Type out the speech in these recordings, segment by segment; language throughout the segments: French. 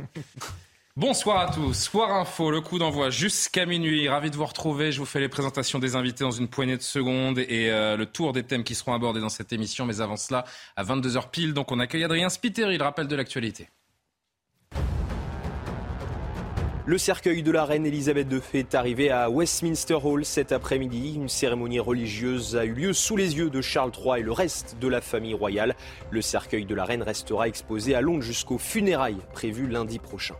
Bonsoir à tous, Soir Info, le coup d'envoi jusqu'à minuit. Ravi de vous retrouver. Je vous fais les présentations des invités dans une poignée de secondes et euh, le tour des thèmes qui seront abordés dans cette émission. Mais avant cela, à 22h pile, donc on accueille Adrien Spiteri, le rappel de l'actualité. Le cercueil de la reine Elisabeth II est arrivé à Westminster Hall cet après-midi. Une cérémonie religieuse a eu lieu sous les yeux de Charles III et le reste de la famille royale. Le cercueil de la reine restera exposé à Londres jusqu'aux funérailles prévues lundi prochain.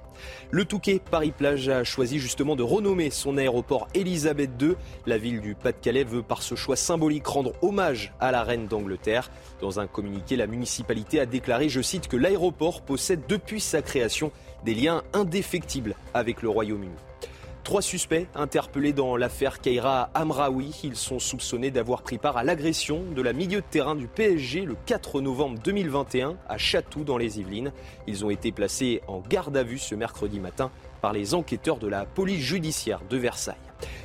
Le Touquet Paris-Plage a choisi justement de renommer son aéroport Elisabeth II. La ville du Pas-de-Calais veut par ce choix symbolique rendre hommage à la reine d'Angleterre. Dans un communiqué, la municipalité a déclaré, je cite, que l'aéroport possède depuis sa création des liens indéfectibles avec le Royaume-Uni. Trois suspects interpellés dans l'affaire Keira Amraoui. Ils sont soupçonnés d'avoir pris part à l'agression de la milieu de terrain du PSG le 4 novembre 2021 à Chatou dans les Yvelines. Ils ont été placés en garde à vue ce mercredi matin par les enquêteurs de la police judiciaire de Versailles.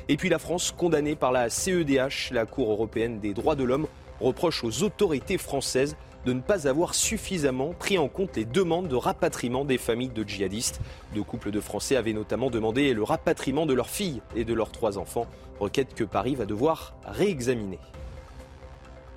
Et puis la France, condamnée par la CEDH, la Cour européenne des droits de l'homme, reproche aux autorités françaises de ne pas avoir suffisamment pris en compte les demandes de rapatriement des familles de djihadistes. Deux couples de Français avaient notamment demandé le rapatriement de leurs filles et de leurs trois enfants, requête que Paris va devoir réexaminer.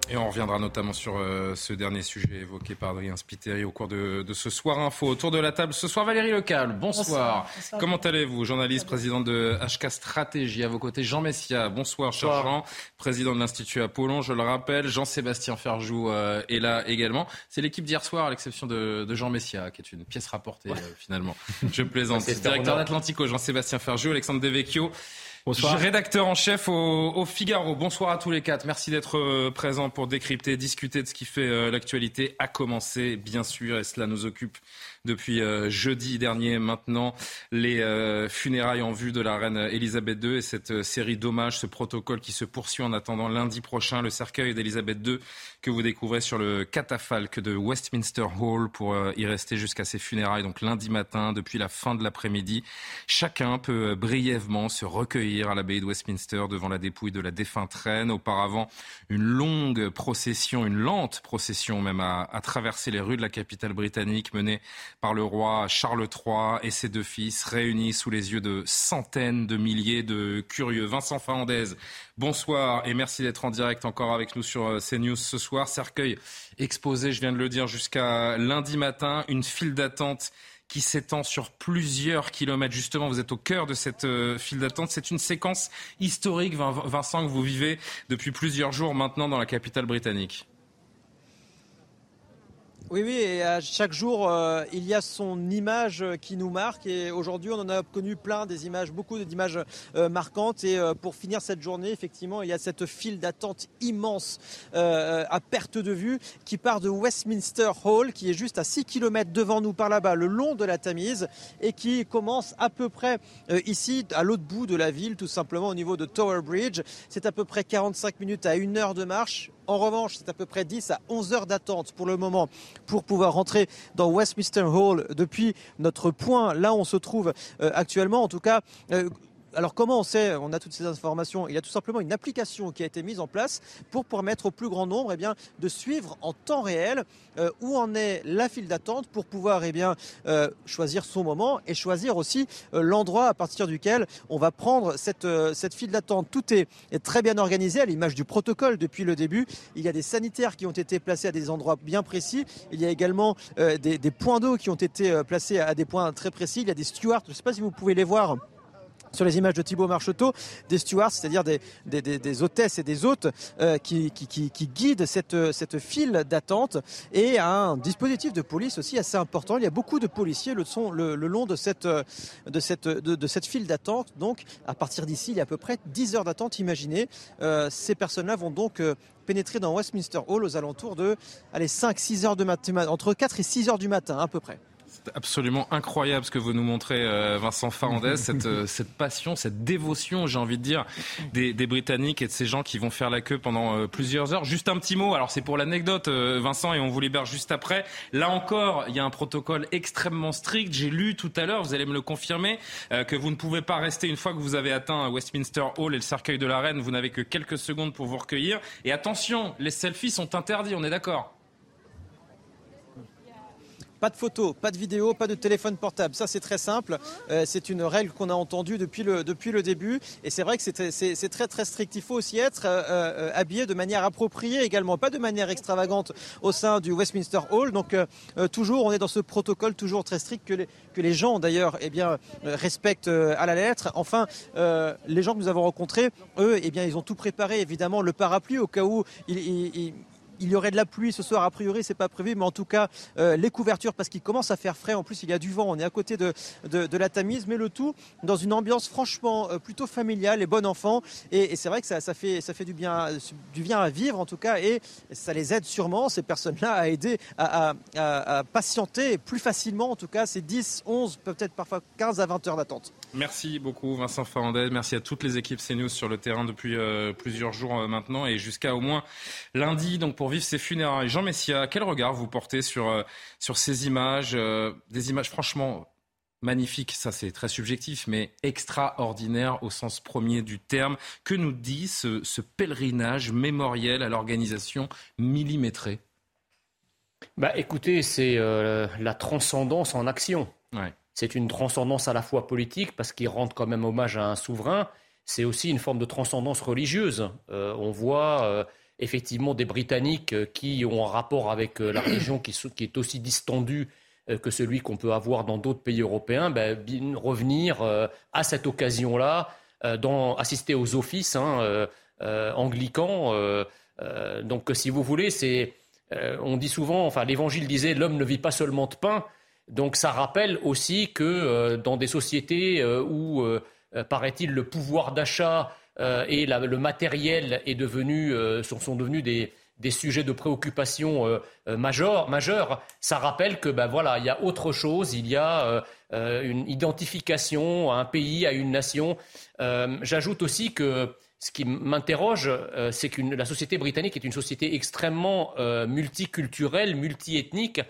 Et on reviendra notamment sur euh, ce dernier sujet évoqué par Adrien Spiteri au cours de, de, ce soir info. Autour de la table ce soir, Valérie Lecal. Bonsoir. bonsoir. Comment allez-vous Journaliste, président de HK Stratégie? À vos côtés, Jean Messia. Bonsoir, cher Jean. Président de l'Institut Apollon, je le rappelle. Jean-Sébastien Ferjou euh, est là également. C'est l'équipe d'hier soir, à l'exception de, de, Jean Messia, qui est une pièce rapportée ouais. euh, finalement. Je plaisante. Directeur d'Atlantico, Jean-Sébastien Ferjou, Alexandre Devecchio. Bonsoir. Rédacteur en chef au, Figaro. Bonsoir à tous les quatre. Merci d'être euh, présents pour décrypter, discuter de ce qui fait euh, l'actualité. À commencer, bien sûr, et cela nous occupe depuis euh, jeudi dernier maintenant, les funérailles en vue de la reine Elisabeth II et cette série d'hommages, ce protocole qui se poursuit en attendant lundi prochain, le cercueil d'Elisabeth II que vous découvrez sur le catafalque de Westminster Hall pour euh, y rester jusqu'à ses funérailles, donc lundi matin, depuis la fin de l'après-midi. Chacun peut euh, brièvement se recueillir à l'abbaye de Westminster devant la dépouille de la défunte reine. Auparavant, une longue procession, une lente procession même, a, a traversé les rues de la capitale britannique menée par le roi Charles III et ses deux fils, réunis sous les yeux de centaines de milliers de curieux. Vincent Fernandez, bonsoir et merci d'être en direct encore avec nous sur CNews ce soir. Cercueil exposé, je viens de le dire, jusqu'à lundi matin, une file d'attente qui s'étend sur plusieurs kilomètres. Justement, vous êtes au cœur de cette euh, file d'attente. C'est une séquence historique, Vincent, que vous vivez depuis plusieurs jours maintenant dans la capitale britannique. Oui, oui, et à chaque jour, euh, il y a son image qui nous marque. Et aujourd'hui, on en a connu plein des images, beaucoup d'images euh, marquantes. Et euh, pour finir cette journée, effectivement, il y a cette file d'attente immense euh, à perte de vue qui part de Westminster Hall, qui est juste à 6 km devant nous par là-bas, le long de la Tamise, et qui commence à peu près euh, ici, à l'autre bout de la ville, tout simplement au niveau de Tower Bridge. C'est à peu près 45 minutes à une heure de marche. En revanche, c'est à peu près 10 à 11 heures d'attente pour le moment pour pouvoir rentrer dans Westminster Hall depuis notre point, là où on se trouve euh, actuellement. En tout cas, euh, alors comment on sait, on a toutes ces informations? Il y a tout simplement une application qui a été mise en place pour permettre au plus grand nombre eh de suivre en temps réel euh, où en est la file d'attente pour pouvoir eh euh, choisir son moment et choisir aussi euh, l'endroit à partir duquel on va prendre cette, file d'attente. Tout est, très bien organisé à l'image du protocole depuis le début. Il y a des sanitaires qui ont été placés à des endroits bien précis. Il y a également des, des, points d'eau qui ont été placés à des points très précis. Il y a des stewards, je ne sais pas si vous pouvez les voir sur les images de Thibaut Marcheteau, des stewards, c'est-à-dire des, hôtesses et des hôtes euh, qui, guident cette, file d'attente et un dispositif de police aussi assez important. Il y a beaucoup de policiers le, long de cette, de cette, file d'attente. Donc, à partir d'ici, il y a à peu près 10 heures d'attente, imaginez. Euh, ces personnes-là vont donc euh, pénétrer dans Westminster Hall aux alentours de allez, 5-6 heures de matin, entre 4 et 6 heures du matin à peu près absolument incroyable ce que vous nous montrez, euh, Vincent Farandès, cette, euh, cette passion, cette dévotion, j'ai envie de dire, des, des, Britanniques et de ces gens qui vont faire la queue pendant euh, plusieurs heures. Juste un petit mot, alors c'est pour l'anecdote, Vincent, et on vous libère juste après. Là encore, il y a un protocole extrêmement strict. J'ai lu tout à l'heure, vous allez me le confirmer, que vous ne pouvez pas rester une fois que vous avez atteint Westminster Hall et le cercueil de la reine. Vous n'avez que quelques secondes pour vous recueillir. Et attention, les selfies sont interdits, on est d'accord pas de photos, pas de vidéos, pas de téléphone portable. Ça, c'est très simple. Euh, c'est une règle qu'on a entendue depuis le, début. Et c'est vrai que c'est très, très strict. Il faut aussi être euh, euh, habillé de manière appropriée également, pas de manière extravagante au sein du Westminster Hall. Donc, toujours, on est dans ce protocole toujours très strict que les, gens, d'ailleurs, eh respectent à la lettre. Enfin, les gens que nous avons rencontrés, eux, eh ils ont tout préparé, évidemment, le parapluie au cas où ils il y aurait de la pluie ce soir, a priori, c'est pas prévu, mais en tout cas, euh, les couvertures, parce qu'il commence à faire frais. En plus, il y a du vent, on est à côté de, la Tamise, mais le tout dans une ambiance franchement euh, plutôt familiale et bon enfant. Et, c'est vrai que ça, fait, ça fait du bien, à vivre, en tout cas, et ça les aide sûrement, ces personnes-là, à aider à, patienter plus facilement, en tout cas, ces 10, 11, peut-être parfois 15 à 20 heures d'attente. Merci beaucoup, Vincent Fernandez. Merci à toutes les équipes CNews sur le terrain depuis euh, plusieurs jours maintenant et jusqu'à au moins lundi. Pour vivre ces funérailles. Jean Messia, quel regard vous portez sur, euh, sur ces images euh, Des images franchement magnifiques, ça c'est très subjectif, mais extraordinaires au sens premier du terme. Que nous dit ce, pèlerinage mémoriel à l'organisation millimétrée? Bah, Écoutez, c'est euh, la transcendance en action. C'est une transcendance à la fois politique, parce qu'il rend quand même hommage à un souverain. C'est aussi une forme de transcendance religieuse. on voit effectivement des Britanniques euh, qui ont un rapport avec euh, la région qui, est aussi distendu euh, que celui qu'on peut avoir dans d'autres pays européens, ben, revenir à cette occasion-là, assister aux offices hein, anglicans. donc, si vous voulez, c'est, on dit souvent, enfin, l'Évangile disait, l'homme ne vit pas seulement de pain. Donc, ça rappelle aussi que dans des sociétés où, paraît-il, le pouvoir d'achat euh, et le matériel est devenu, euh, sont, devenus des, sujets de préoccupation euh, majeurs, ça rappelle que ben voilà, il y a autre chose, il y a une identification à un pays, à une nation. J'ajoute aussi que ce qui m'interroge, c'est que la société britannique est une société extrêmement multiculturelle, multiethnique,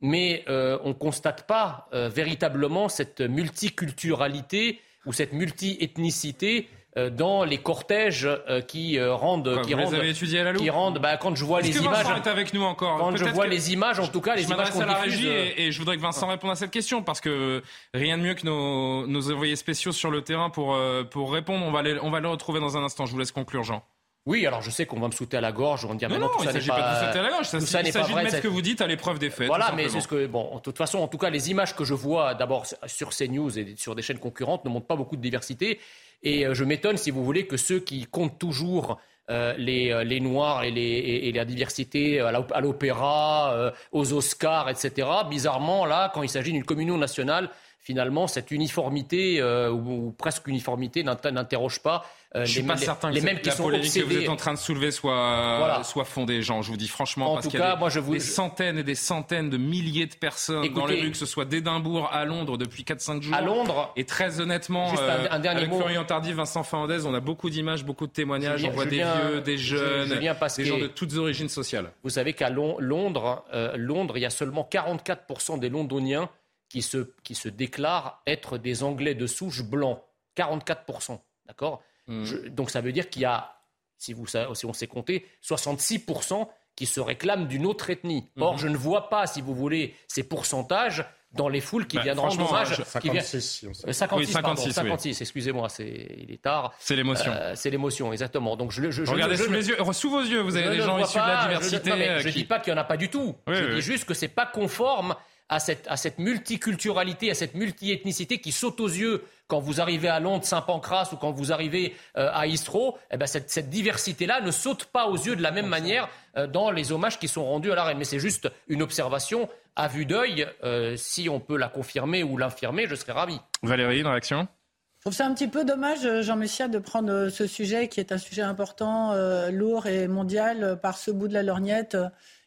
mais on ne constate pas véritablement cette multiculturalité ou cette multiethnicité euh, dans les cortèges euh, qui euh, rendent, qui rendent, étudié à la qui rendent, bah, quand je vois les images, est avec nous encore. Quand je vois les images, en tout cas, les je images à la régie et, je voudrais que Vincent réponde à cette question parce que rien de mieux que nos, nos envoyés spéciaux sur le terrain pour pour répondre. On va les, on va les retrouver dans un instant. Je vous laisse conclure, Jean. Oui, alors je sais qu'on va me sauter à la gorge, on va dire non, non, tout ça il ne s'agit pas, de sauter à la gorge, ça, s'agit de mettre ce que vous dites à l'épreuve des faits. Voilà, mais c'est ce que bon, de toute façon, en tout cas, les images que je vois d'abord sur CNews et sur des chaînes concurrentes ne montrent pas beaucoup de diversité. Et euh, je m'étonne, si vous voulez, que ceux qui comptent toujours euh, les, euh, les, Noirs et, les, et, la diversité à l'opéra, aux Oscars, etc., bizarrement, là, quand il s'agit d'une communion nationale, finalement, cette uniformité, ou, presque uniformité, n'interroge pas euh, je suis pas certain les, que mêmes qui la sont polémique que vous êtes en train de soulever soit, soit fondée, Jean. Je vous dis franchement, parce qu'il y a des, centaines et des centaines de milliers de personnes dans les rues, que ce soit d'Édimbourg à Londres depuis 4-5 jours. À Londres. Et très honnêtement, euh, avec Florian Tardif, Vincent Fernandez, on a beaucoup d'images, beaucoup de témoignages. on voit des vieux, des jeunes, des gens de toutes origines sociales. Vous savez qu'à Londres, euh, Londres, il y a seulement 44% des Londoniens qui se, qui se déclarent être des Anglais de souche blancs. 44%. D'accord Mm. donc ça veut dire qu'il y a, si, vous, si on sait compter, 66% qui se réclament d'une autre ethnie. Or, mm-hmm. je ne vois pas, si vous voulez, ces pourcentages dans les foules qui bah, viendront rendre hommage. 56, 56, 56, excusez-moi, il est tard. C'est l'émotion. Euh, c'est l'émotion, exactement. Donc je, je, Regardez sous, les yeux, sous vos yeux, vous avez des gens issus de la diversité. Je ne dis pas qu'il n'y en a pas du tout. je dis juste que c'est pas conforme à cette, à cette multiculturalité, à cette multiethnicité qui saute aux yeux quand vous arrivez à Londres, Saint-Pancras ou quand vous arrivez euh, à Istro, eh ben cette, cette diversité-là ne saute pas aux yeux de la même manière euh, dans les hommages qui sont rendus à la reine. Mais c'est juste une observation à vue d'œil. Euh, si on peut la confirmer ou l'infirmer, je serais ravi. Valérie, une réaction je trouve ça un petit peu dommage, Jean Messia, de prendre ce sujet qui est un sujet important, lourd et mondial par ce bout de la lorgnette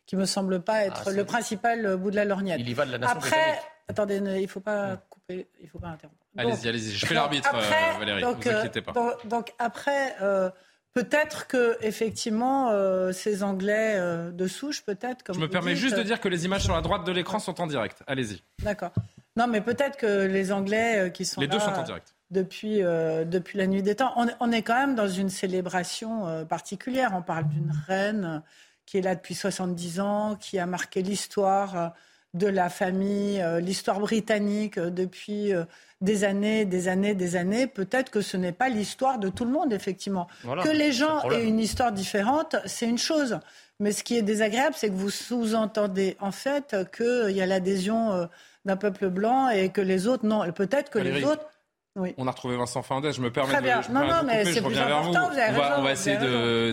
qui me semble pas être ah, le principal bout de la lorgnette. Il y va de la nation Après, attendez, il ne faut pas couper, il faut pas interrompre. Allez-y, allez-y. Je fais l'arbitre, euh, Valérie. Donc, vous inquiétez pas. Donc, après, euh, peut-être que effectivement, euh, ces Anglais de souche, peut-être. Je me permets juste de dire que les images sur la droite de l'écran sont en direct. Allez-y. D'accord. Non, mais peut-être que les Anglais qui sont les deux sont en direct. Depuis, depuis la nuit des temps, on, on, est quand même dans une célébration particulière. On parle d'une reine qui est là depuis 70 ans, qui a marqué l'histoire de la famille, euh, l'histoire britannique euh, depuis euh, des années, des années, des années. Peut-être que ce n'est pas l'histoire de tout le monde, effectivement. que les gens aient une histoire différente, c'est une chose. Mais ce qui est désagréable, c'est que vous sous-entendez en fait qu'il y a l'adhésion d'un peuple blanc et que les autres, non. Peut-être que les autres on a retrouvé Vincent Fernandez. Je me permets de, je, non, non, mais je reviens vers vous. vous on, va, on, va, essayer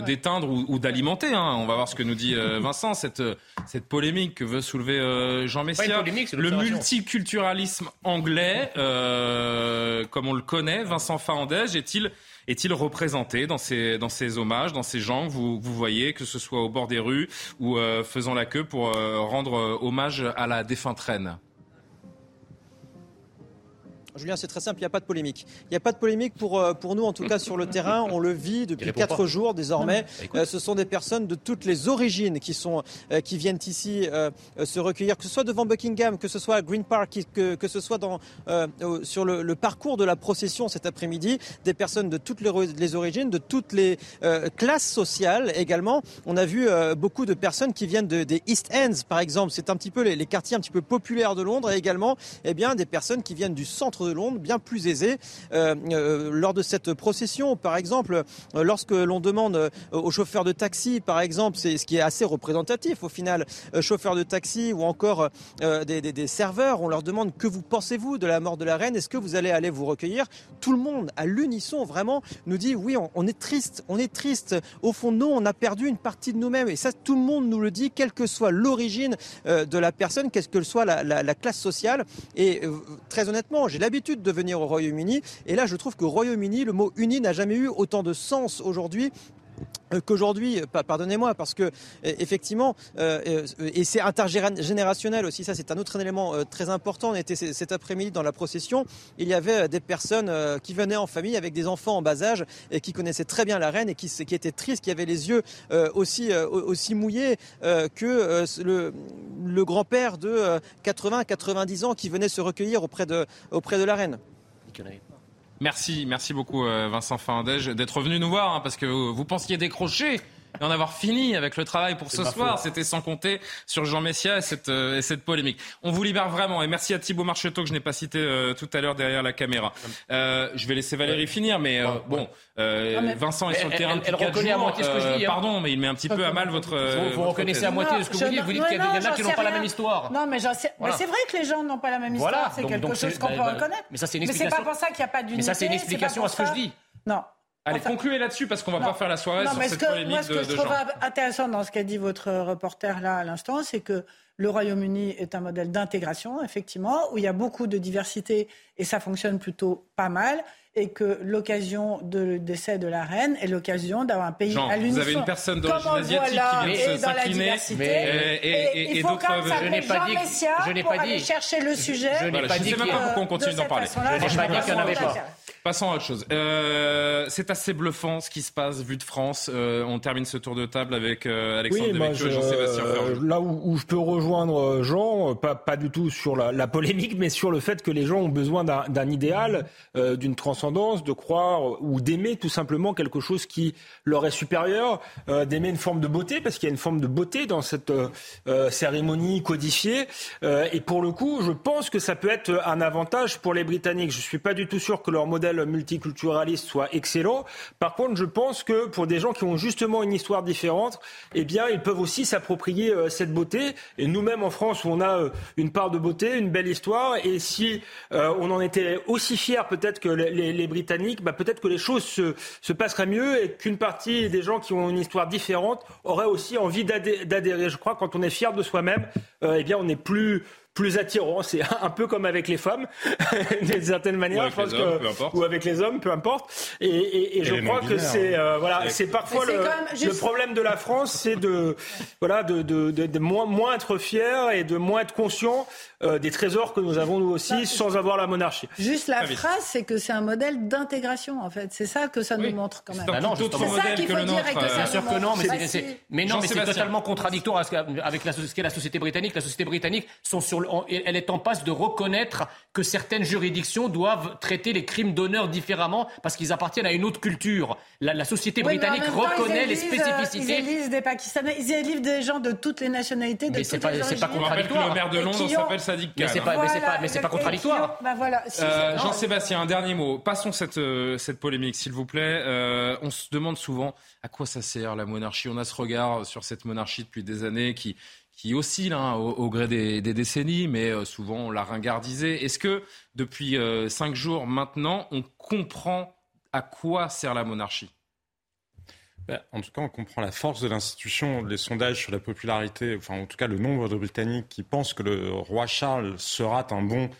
d'éteindre ou, d'alimenter. Hein. On va voir ce que nous dit euh, Vincent, cette, cette polémique que veut soulever euh, Jean Messia. le multiculturalisme anglais, euh, comme on le connaît, Vincent Fernandez, est-il est-il représenté dans ces, dans ces hommages, dans ces gens que vous, vous voyez, que ce soit au bord des rues ou faisant la queue pour rendre hommage à la défunte reine Julien, c'est très simple, il n'y a pas de polémique. Il n'y a pas de polémique pour, euh, pour nous, en tout cas sur le terrain. On le vit depuis quatre jours désormais. Bah, euh, ce sont des personnes de toutes les origines qui, sont, euh, qui viennent ici se recueillir, que ce soit devant Buckingham, que ce soit à Green Park, que, que ce soit dans, sur le, parcours de la procession cet après-midi. Des personnes de toutes les, origines, de toutes les classes sociales également. On a vu beaucoup de personnes qui viennent de, des East Ends, par exemple. C'est un petit peu les, quartiers un petit peu populaires de Londres et également eh bien, des personnes qui viennent du centre de Londres, bien plus aisé. Euh, euh, lors de cette procession, par exemple, euh, lorsque l'on demande aux chauffeurs de taxi, par exemple, c'est ce qui est assez représentatif au final, chauffeurs de taxi ou encore des, serveurs, on leur demande que vous pensez-vous de la mort de la reine, est-ce que vous allez aller vous recueillir? Tout le monde, à l'unisson, vraiment, nous dit oui, on, est triste, on est triste. Au fond, nous, on a perdu une partie de nous-mêmes. Et ça, tout le monde nous le dit, quelle que soit l'origine de la personne, quelle que soit la classe sociale. Et très honnêtement, j'ai l'habitude de venir au Royaume-Uni. Et là, je trouve que Royaume-Uni, le mot uni n'a jamais eu autant de sens aujourd'hui qu'aujourd'hui, pardonnez-moi, parce que euh, effectivement, euh, et c'est intergénérationnel aussi, ça c'est un autre élément très important. On était cet après-midi dans la procession, il y avait des personnes qui venaient en famille avec des enfants en bas âge et qui connaissaient très bien la reine et qui, étaient tristes, qui avaient les yeux aussi, aussi mouillés que le, le grand-père de 80-90 ans qui venait se recueillir auprès de, auprès de la reine. Merci, merci beaucoup euh, Vincent Fandège d'être venu nous voir, hein, parce que vous pensiez décrocher et en avoir fini avec le travail pour ce soir. C'était sans compter sur Jean Messia et cette, euh, et cette polémique. On vous libère vraiment. Et merci à Thibault Marcheteau que je n'ai pas cité euh, tout à l'heure derrière la caméra. Euh, je vais laisser Valérie finir, mais bon, Vincent est sur le terrain depuis quatre jours. À moitié ce que je dis, hein. Pardon, mais il met un petit peu à mal votre. Vous, reconnaissez à moitié de ce que vous dites. Vous dites qu'il y, en a qui n'ont pas la même histoire. Non, mais, c'est vrai que les gens n'ont pas la même histoire. C'est quelque chose qu'on peut bah, reconnaître. Mais ça, c'est une explication. Mais c'est pas pour ça qu'il n'y a pas d'unité. Mais ça, c'est une explication à ce que je dis. Non. Allez, concluez là-dessus parce qu'on va pas faire la soirée sur cette polémique moi, ce que je trouve intéressant dans ce qu'a dit votre reporter là à l'instant, c'est que le Royaume-Uni est un modèle d'intégration, effectivement, où il y a beaucoup de diversité et ça fonctionne plutôt pas mal et que l'occasion de décès de la reine est l'occasion d'avoir un pays à l'unisson. Vous avez une personne d'origine asiatique qui vient se s'incliner. Et, et, d'autres. Je n'ai pas dit. Je n'ai pas dit. chercher le sujet. Je n'ai pas dit. Je ne sais même pas pourquoi on continue d'en parler. Je n'ai pas dit qu'il n'y en avait pas. Passons à autre chose. Euh, c'est assez bluffant ce qui se passe vu de France. Euh, on termine ce tour de table avec euh, Alexandre oui, et Jean-Sébastien Là où, je peux rejoindre Jean, pas, pas du tout sur la, la, polémique, mais sur le fait que les gens ont besoin d'un idéal, d'une transcendance, de croire ou d'aimer tout simplement quelque chose qui leur est supérieur, d'aimer une forme de beauté, parce qu'il y a une forme de beauté dans cette cérémonie codifiée. et pour le coup, je pense que ça peut être un avantage pour les Britanniques. Je suis pas du tout sûr que leur modèle multiculturaliste soit excellent. Par contre, je pense que pour des gens qui ont justement une histoire différente, eh bien, ils peuvent aussi s'approprier cette beauté. Et nous-mêmes en France, on a une part de beauté, une belle histoire, et si on en était aussi fiers peut-être que les, Britanniques, bah, peut-être que les choses se, se passeraient mieux et qu'une partie des gens qui ont une histoire différente auraient aussi envie d'adhérer. Je crois quand on est fier de soi-même, eh bien, on est plus plus attirant. C'est un peu comme avec les femmes, d'une certaine manière, je pense que, ou avec les hommes, peu importe. Et, et, je crois que c'est euh, voilà, c'est parfois le, le, problème de la France, c'est de voilà de, de, de, moins, moins être fier et de moins être conscient euh, des trésors que nous avons nous aussi bah, sans avoir la monarchie. Juste la phrase, c'est que c'est un modèle d'intégration en fait. C'est ça que ça nous montre quand même. Bah non, c'est ça qu'il faut dire. Euh, bien sûr que non, mais c'est mais non, mais c'est totalement contradictoire avec la, ce qu'est la société britannique. La société britannique sont sur elle est en passe de reconnaître que certaines juridictions doivent traiter les crimes d'honneur différemment parce qu'ils appartiennent à une autre culture. La, société britannique reconnaît les spécificités. Ils élisent des Pakistanais, ils élisent des gens de toutes les nationalités, de mais toutes pas, les C'est pas contradictoire. le maire de Londres s'appelle Sadiq Khan. Mais c'est pas, mais c'est pas, contradictoire. Bah voilà, euh, Jean-Sébastien, un dernier mot. Passons cette, euh, cette polémique, s'il vous plaît. Euh, on se demande souvent à quoi ça sert la monarchie. On a ce regard sur cette monarchie depuis des années qui qui oscille hein, au, gré des, décennies, mais euh, souvent on l'a ringardisé. Est-ce que depuis euh, cinq jours maintenant, on comprend à quoi sert la monarchie? Ben, en tout cas, on comprend la force de l'institution. Les sondages sur la popularité, enfin en tout cas le nombre de Britanniques qui pensent que le roi Charles sera un bon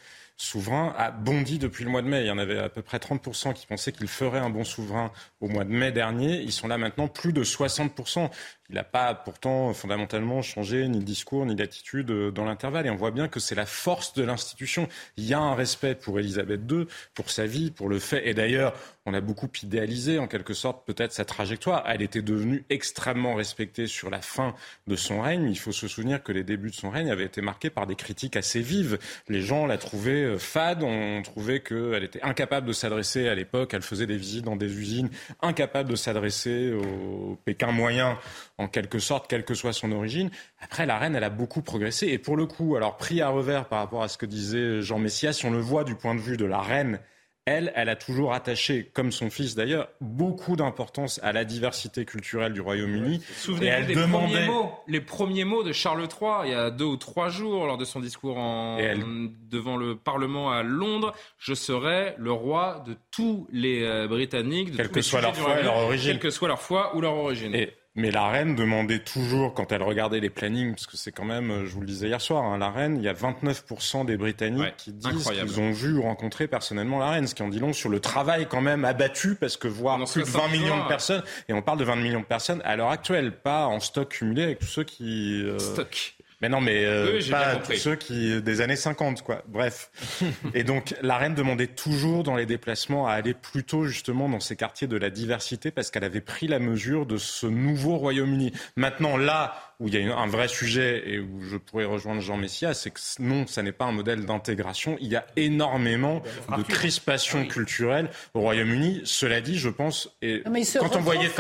souverain a bondi depuis le mois de mai. Il y en avait à peu près 30% qui pensaient qu'il ferait un bon souverain au mois de mai dernier. Ils sont là maintenant plus de 60%. Il n'a pas pourtant fondamentalement changé ni de discours ni d'attitude euh, dans l'intervalle. Et on voit bien que c'est la force de l'institution. Il y a un respect pour Elisabeth II, pour sa vie, pour le fait. Et d'ailleurs, on a beaucoup idéalisé en quelque sorte peut-être sa trajectoire. Elle était devenue extrêmement respectée sur la fin de son règne. Il faut se souvenir que les débuts de son règne avaient été marqués par des critiques assez vives. Les gens la trouvaient euh, fade, on trouvait qu'elle était incapable de s'adresser à l'époque. Elle faisait des visites dans des usines, incapable de s'adresser au Pékin moyen en quelque sorte, quelle que soit son origine. Après, la reine, elle a beaucoup progressé. Et pour le coup, alors pris à revers par rapport à ce que disait Jean Messias, si on le voit du point de vue de la reine, elle, elle a toujours attaché, comme son fils d'ailleurs, beaucoup d'importance à la diversité culturelle du Royaume-Uni. Souvenez-vous des premiers mots, les premiers mots de Charles III, il y a deux ou trois jours, lors de son discours devant le Parlement à Londres, je serai le roi de tous les euh, Britanniques, de quelle que soit leur foi et leur origine. Quelle que soit leur foi ou leur origine. Mais la reine demandait toujours, quand elle regardait les plannings, parce que c'est quand même, euh, je vous le disais hier soir, hein, la reine, il y a 29% des Britanniques qui disent qu'ils ont vu ou rencontré personnellement la reine, ce qui en dit long sur le travail quand même abattu, parce que voir plus de 20 millions de personnes, et on parle de 20 millions de personnes à l'heure actuelle, pas en stock cumulé avec tous ceux qui... Euh, stock mais non, mais euh, pas tous ceux qui des années 50, quoi. Bref. et donc, la reine demandait toujours dans les déplacements à aller plutôt justement dans ces quartiers de la diversité parce qu'elle avait pris la mesure de ce nouveau Royaume-Uni. Maintenant, là, où il y a un vrai sujet et où je pourrais rejoindre Jean Messia, c'est que non, ça n'est pas un modèle d'intégration. Il y a énormément de crispation culturelle au Royaume-Uni. Cela dit, je pense, et quand on voyait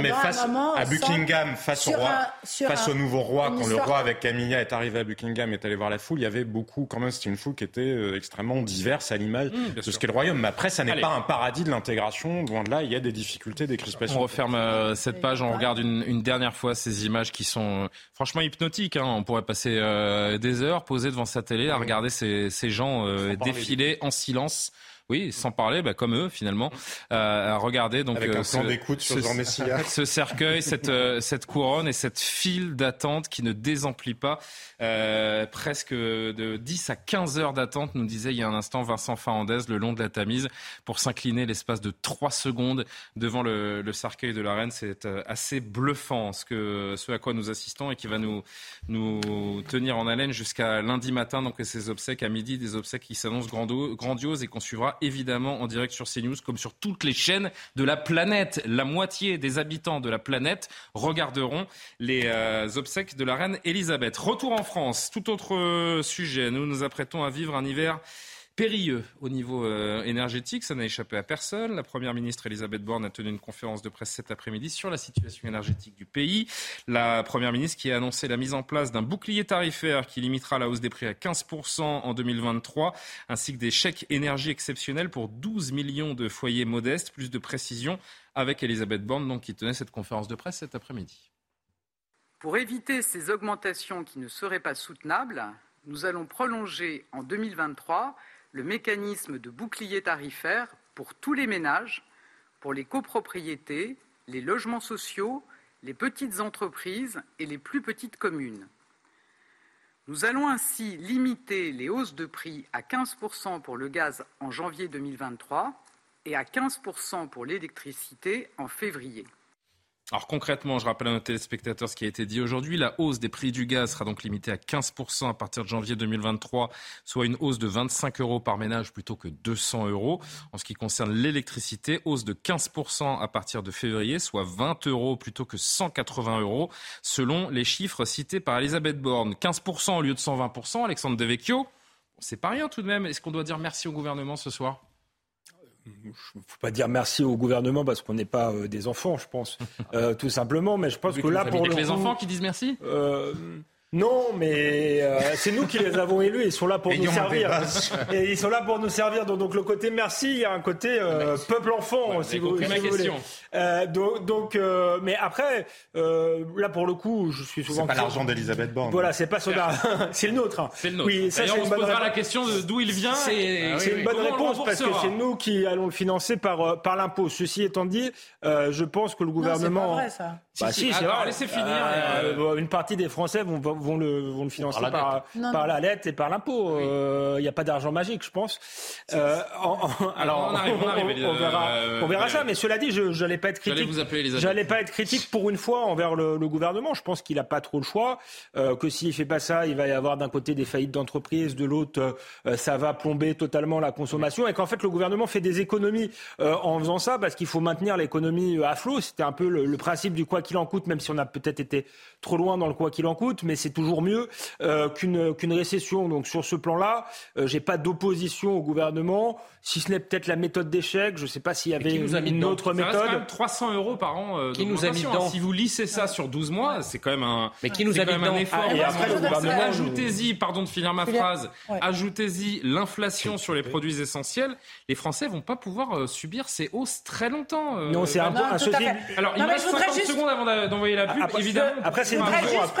mais face à Buckingham, face au roi, face au nouveau roi, quand le roi avec Camilla est arrivé à Buckingham et est allé voir la foule, il y avait beaucoup, quand même, c'était une foule qui était euh, extrêmement diverse à l'image mmh, de ce qu'est le royaume. Mais après, ça n'est pas un paradis de l'intégration. Loin de là, il y a des difficultés, des crispations. On referme euh, cette page, on regarde une, une dernière fois ces images qui sont euh, franchement hypnotiques. Hein. On pourrait passer euh, des heures posés devant sa télé à regarder ces, ces gens euh, défiler en silence oui, sans parler, bah, comme eux finalement. Euh, regardez donc Avec un euh, d'écoute sur ce, ce cercueil, cette, euh, cette couronne et cette file d'attente qui ne désemplit pas. Euh, presque de 10 à 15 heures d'attente, nous disait il y a un instant Vincent Fahandez, le long de la Tamise, pour s'incliner l'espace de 3 secondes devant le, le cercueil de la reine. C'est assez bluffant ce, que, ce à quoi nous assistons et qui va nous, nous tenir en haleine jusqu'à lundi matin. Donc ces obsèques à midi, des obsèques qui s'annoncent grandioses et qu'on suivra évidemment en direct sur CNews, comme sur toutes les chaînes de la planète. La moitié des habitants de la planète regarderont les euh, obsèques de la reine Elisabeth. Retour en France, tout autre sujet. Nous nous apprêtons à vivre un hiver périlleux au niveau euh, énergétique. Ça n'a échappé à personne. La Première ministre Elisabeth Borne a tenu une conférence de presse cet après-midi sur la situation énergétique du pays. La Première ministre qui a annoncé la mise en place d'un bouclier tarifaire qui limitera la hausse des prix à 15% en 2023, ainsi que des chèques énergie exceptionnels pour 12 millions de foyers modestes. Plus de précisions avec Elisabeth Borne, donc, qui tenait cette conférence de presse cet après-midi. Pour éviter ces augmentations qui ne seraient pas soutenables, nous allons prolonger en 2023 le mécanisme de bouclier tarifaire pour tous les ménages, pour les copropriétés, les logements sociaux, les petites entreprises et les plus petites communes. Nous allons ainsi limiter les hausses de prix à 15% pour le gaz en janvier 2023 et à 15% pour l'électricité en février. Alors concrètement, je rappelle à nos téléspectateurs ce qui a été dit aujourd'hui. La hausse des prix du gaz sera donc limitée à 15% à partir de janvier 2023, soit une hausse de 25 euros par ménage plutôt que 200 euros. En ce qui concerne l'électricité, hausse de 15% à partir de février, soit 20 euros plutôt que 180 euros, selon les chiffres cités par Elisabeth Borne. 15% au lieu de 120%, Alexandre Devecchio. C'est pas rien tout de même. Est-ce qu'on doit dire merci au gouvernement ce soir? Ne faut pas dire merci au gouvernement parce qu'on n'est pas euh, des enfants, je pense, euh, tout simplement. Mais je pense que, là, pour les enfants qui disent merci? Non, mais euh, c'est nous qui les avons élus. Ils sont là pour nous servir. Et ils sont là pour nous servir. Donc, le côté merci, il y a un côté euh, peuple enfant, si, vous, voulez. Euh, donc, donc mais après, là pour le coup, je suis souvent. C'est pas l'argent d'Elisabeth Borne. Voilà, c'est pas son c'est le nôtre. Hein. C'est le nôtre. Oui, ça, on se posera la question d'où il vient. C'est ah une bonne réponse parce que c'est nous qui allons le financer par par l'impôt. Ceci étant dit, je pense que le gouvernement. C'est pas vrai ça. Bah si, c'est vrai. Laissez finir. Une partie des Français vont vont le, vont le financer par, par, la dette et par l'impôt. Il n'y euh, a pas d'argent magique, je pense. Euh, alors, on, verra, on verra ça. Mais cela dit, je n'allais pas être critique. J'allais pas être critique pour une fois envers le, gouvernement. Je pense qu'il n'a pas trop le choix. Euh, que s'il fait pas ça, il va y avoir d'un côté des faillites d'entreprises, de l'autre, ça va plomber totalement la consommation, et qu'en fait le gouvernement fait des économies en faisant ça parce qu'il faut maintenir l'économie à flot. C'était un peu le, le principe du quoi qu'il en coûte, même si on a peut-être été trop loin dans le quoi qu'il en coûte, mais c'est toujours mieux euh, qu'une qu'une récession. Donc sur ce plan-là, euh, j'ai pas d'opposition au gouvernement, si ce n'est peut-être la méthode d'échec. Je ne sais pas s'il y avait une, autre méthode. Ça reste quand même 300 euros par an. Euh, qui nous a mis dedans Si vous lissez ça sur 12 mois, c'est quand même un. Mais qui nous a mis dedans effort. Ah, et après, le gouvernement. Ajoutez-y, pardon de finir ma phrase. Ajoutez-y l'inflation sur les produits essentiels. Les Français vont pas pouvoir subir ces hausses très longtemps. non, c'est un peu un Alors il me reste 50 secondes avant d'envoyer la pub. Évidemment. Après, c'est une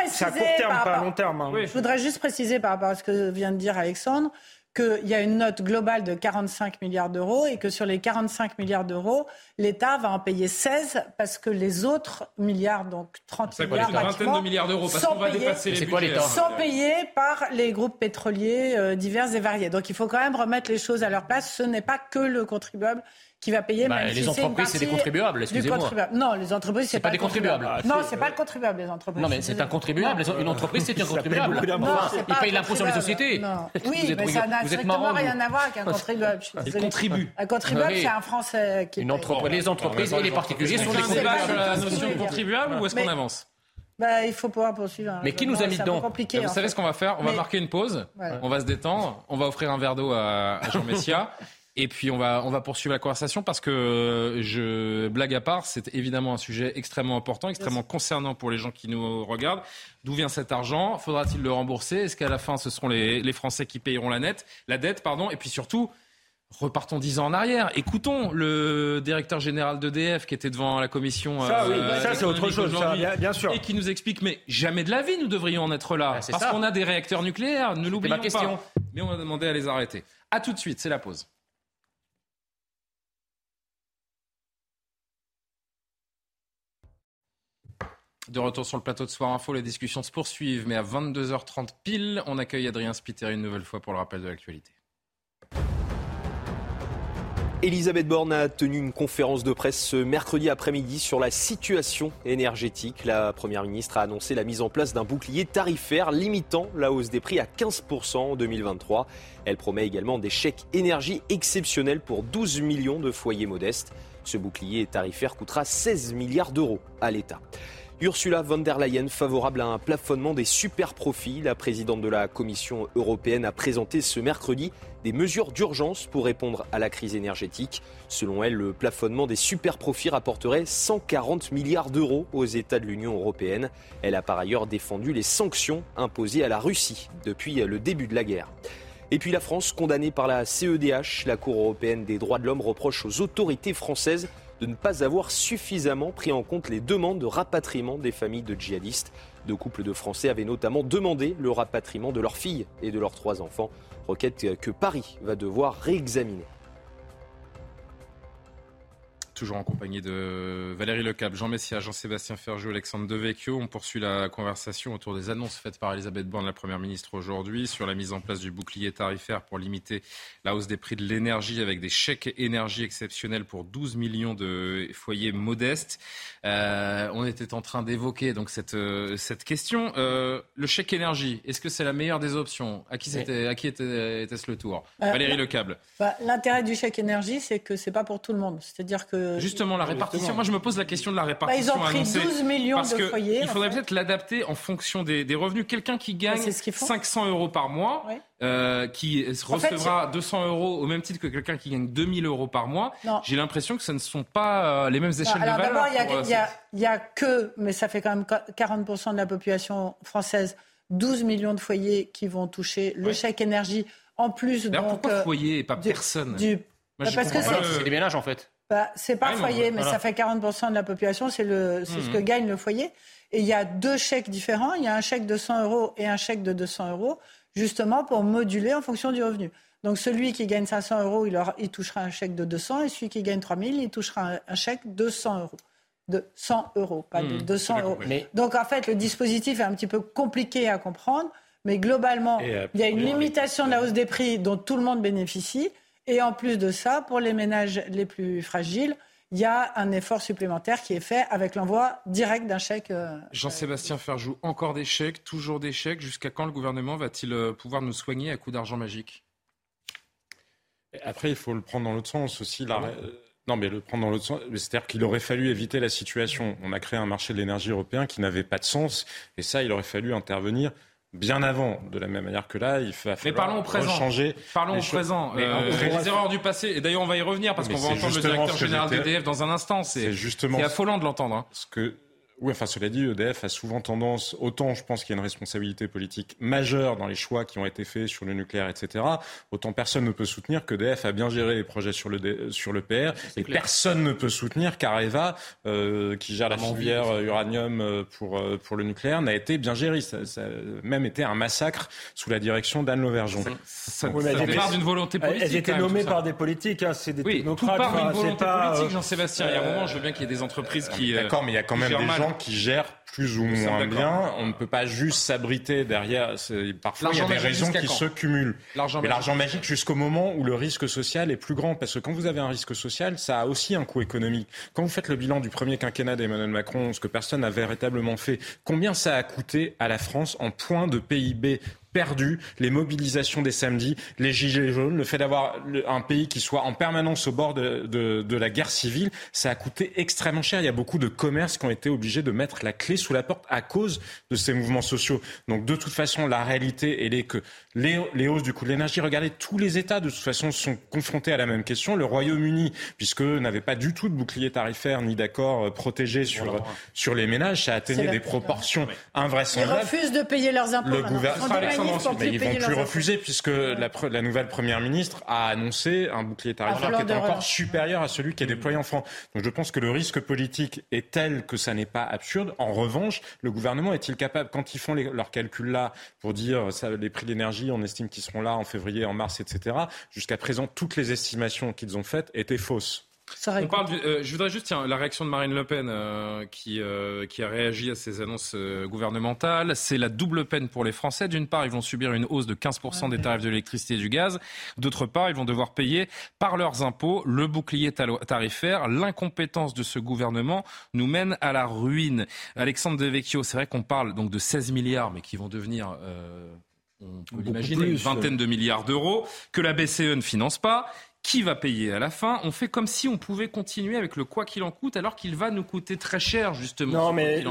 c'est à court terme, pas à long terme. Hein. Je voudrais juste préciser par rapport à ce que vient de dire Alexandre qu'il y a une note globale de 45 milliards d'euros et que sur les 45 milliards d'euros, l'État va en payer 16 parce que les autres milliards, donc 30 milliards, vingtaine de milliards d'euros parce qu'on va dépasser les budgets. Sont payés par les groupes pétroliers euh, divers et variés. Donc il faut quand même remettre les choses à leur place. Ce n'est pas que le contribuable qui va payer. Bah, les entreprises, c'est des contribuables, excusez-moi. Non, les entreprises, c'est pas, pas des contribuables. non, c'est pas le contribuable, les entreprises. Non, mais c'est un contribuable. Une entreprise, c'est un contribuable. Non, il paye l'impôt sur les sociétés. Oui, mais ça n'a strictement rien à voir avec un contribuable. Il contribue. Un contribuable, c'est un Français qui. Les entreprises et les particuliers sont des contribuables. sur la notion de contribuable ou est-ce qu'on avance bah, il faut pouvoir poursuivre. Hein. Mais qui nous a mis dedans compliqué, Vous savez ce qu'on va faire? On va marquer une pause, on va se détendre, on va offrir un verre d'eau à Jean Messia. Et puis on va, on va poursuivre la conversation parce que je blague à part, c'est évidemment un sujet extrêmement important, extrêmement concernant pour les gens qui nous regardent. D'où vient cet argent? Faudra-t-il le rembourser? Est-ce qu'à la fin ce seront les, les, Français qui payeront la, nette, la dette pardon? Et puis surtout, Repartons dix ans en arrière. Écoutons le directeur général d'EDF qui était devant la commission. Ça, oui, euh, ça c'est autre chose, bien, sûr. Et qui nous explique, mais jamais de la vie nous devrions en être là. parce qu'on a des réacteurs nucléaires, ne l'oublions pas. Mais on a demandé à les arrêter. A tout de suite, c'est la pause. De retour sur le plateau de Soir Info, les discussions se poursuivent, mais à 22h30 pile, on accueille Adrien Spiteri une nouvelle fois pour le rappel de l'actualité. Elisabeth Borne a tenu une conférence de presse ce mercredi après-midi sur la situation énergétique. La Première ministre a annoncé la mise en place d'un bouclier tarifaire limitant la hausse des prix à 15% en 2023. Elle promet également des chèques énergie exceptionnels pour 12 millions de foyers modestes. Ce bouclier tarifaire coûtera 16 milliards d'euros à l'État. Ursula von der Leyen favorable à un plafonnement des super profits. La présidente de la Commission européenne a présenté ce mercredi des mesures d'urgence pour répondre à la crise énergétique. Selon elle, le plafonnement des super profits rapporterait 140 milliards d'euros aux États de l'Union européenne. Elle a par ailleurs défendu les sanctions imposées à la Russie depuis le début de la guerre. Et puis la France, condamnée par la CEDH, la Cour européenne des droits de l'homme reproche aux autorités françaises de ne pas avoir suffisamment pris en compte les demandes de rapatriement des familles de djihadistes. Deux couples de Français avaient notamment demandé le rapatriement de leurs filles et de leurs trois enfants, requête que Paris va devoir réexaminer toujours en compagnie de Valérie Lecap, Jean Messia, Jean-Sébastien Ferjou, Alexandre Devecchio. On poursuit la conversation autour des annonces faites par Elisabeth Borne, la Première ministre, aujourd'hui, sur la mise en place du bouclier tarifaire pour limiter la hausse des prix de l'énergie avec des chèques énergie exceptionnels pour 12 millions de foyers modestes. Euh, on était en train d'évoquer donc cette, euh, cette question. Euh, le chèque énergie, est-ce que c'est la meilleure des options? À qui, c'était, à qui était, ce le tour? Valérie Lecable. Bah, l'intérêt du chèque énergie, c'est que c'est pas pour tout le monde. C'est-à-dire que Justement, la répartition. Moi, je me pose la question de la répartition. Bah, ils ont pris 12 millions parce de foyers. Il faudrait peut-être l'adapter en fonction des, revenus. Quelqu'un qui gagne 500 euros par mois, euh, qui recevra 200 euros au même titre que quelqu'un qui gagne 2000 euros par mois, j'ai l'impression que ce ne sont pas euh, les mêmes échelles de valeur. D'abord, il n'y a, que, mais ça fait quand même 40% de la population française, 12 millions de foyers qui vont toucher le chèque énergie. En plus, donc, pourquoi foyer et pas personne bah, parce que c'est les ménages en fait. Bah, c'est pas ah foyer, mais ça fait 40% de la population, c'est ce que mmh. gagne le foyer. Et il y a deux chèques différents. Il y a un chèque de 100 euros et un chèque de 200 euros, justement pour moduler en fonction du revenu. Donc celui qui gagne 500 euros, il, aura, il touchera un chèque de 200, et celui qui gagne 3000, il touchera un, chèque de 100 euros. De 100 euros, pas de 200 mmh. euros. Donc en fait, le dispositif est un petit peu compliqué à comprendre, mais globalement, euh, il y a une limitation de la hausse des prix dont tout le monde bénéficie. Et en plus de ça, pour les ménages les plus fragiles, il y a un effort supplémentaire qui est fait avec l'envoi direct d'un chèque. Euh, Jean-Sébastien Ferjou, encore des chèques, toujours des chèques. Jusqu'à quand le gouvernement va-t-il euh, pouvoir nous soigner à coup d'argent magique? Après, il faut le prendre dans l'autre sens aussi. Euh, non, mais le prendre dans l'autre sens, c'est-à-dire qu'il aurait fallu éviter la situation. On a créé un marché de l'énergie européen qui n'avait pas de sens, et ça, il aurait fallu intervenir bien avant, de la même manière que là, il va Mais parlons au présent. changer. Parlons au présent. Euh, les erreurs du passé. Et d'ailleurs, on va y revenir parce qu'on va entendre le directeur général d'EDF dans un instant. C'est justement. affolant de l'entendre. Hein. Ce que oui, enfin, cela dit, EDF a souvent tendance, autant je pense qu'il y a une responsabilité politique majeure dans les choix qui ont été faits sur le nucléaire, etc., autant personne ne peut soutenir qu'EDF a bien géré les projets sur le, sur le PR, et personne ne peut soutenir qu'Areva, euh, qui gère la filière euh, uranium euh, pour, pour le nucléaire, n'a été bien géré. Ça, a même été un massacre sous la direction d'Anne Lauvergeon. Ça, part d'une volonté politique. Elles étaient nommées par des politiques, hein, c'est des oui, Tout part d'une volonté politique, Jean-Sébastien. Il y a un moment, je veux bien qu'il y ait des entreprises qui. D'accord, mais il y a quand même des gens qui gèrent plus ou moins bien. On ne peut pas juste s'abriter derrière. Parfois, il y a des raisons qui se cumulent. Mais l'argent magique jusqu'au moment où le risque social est plus grand. Parce que quand vous avez un risque social, ça a aussi un coût économique. Quand vous faites le bilan du premier quinquennat d'Emmanuel Macron, ce que personne n'a véritablement fait, combien ça a coûté à la France en points de PIB perdu, les mobilisations des samedis, les gilets jaunes, le fait d'avoir un pays qui soit en permanence au bord de, de, de, la guerre civile, ça a coûté extrêmement cher. Il y a beaucoup de commerces qui ont été obligés de mettre la clé sous la porte à cause de ces mouvements sociaux. Donc de toute façon, la réalité, elle est que les, les hausses du coût de l'énergie, regardez, tous les États de toute façon sont confrontés à la même question. Le Royaume-Uni, puisque n'avait pas du tout de bouclier tarifaire ni d'accord euh, protégé sur, sur les ménages, ça a atteint des proportions invraisemblables. Ils refusent de payer leurs impôts. Le gouvernement mais ils vont plus refuser puisque la, la, nouvelle première ministre a annoncé un bouclier tarifaire qui est encore supérieur à celui qui est déployé en France. Donc je pense que le risque politique est tel que ça n'est pas absurde. En revanche, le gouvernement est-il capable, quand ils font leurs calculs là pour dire ça, les prix de l'énergie, on estime qu'ils seront là en février, en mars, etc. Jusqu'à présent, toutes les estimations qu'ils ont faites étaient fausses. On parle euh, je voudrais juste tiens, la réaction de Marine Le Pen euh, qui, euh, qui a réagi à ces annonces gouvernementales. C'est la double peine pour les Français. D'une part, ils vont subir une hausse de 15% des tarifs de l'électricité et du gaz. D'autre part, ils vont devoir payer par leurs impôts le bouclier tarifaire. L'incompétence de ce gouvernement nous mène à la ruine. Alexandre Devecchio, c'est vrai qu'on parle donc de 16 milliards, mais qui vont devenir on peut l'imaginer, une vingtaine de milliards d'euros, que la BCE ne finance pas. Qui va payer? À la fin On fait comme si on pouvait continuer avec le quoi qu'il en coûte, alors qu'il va nous coûter très cher, justement. Non, mais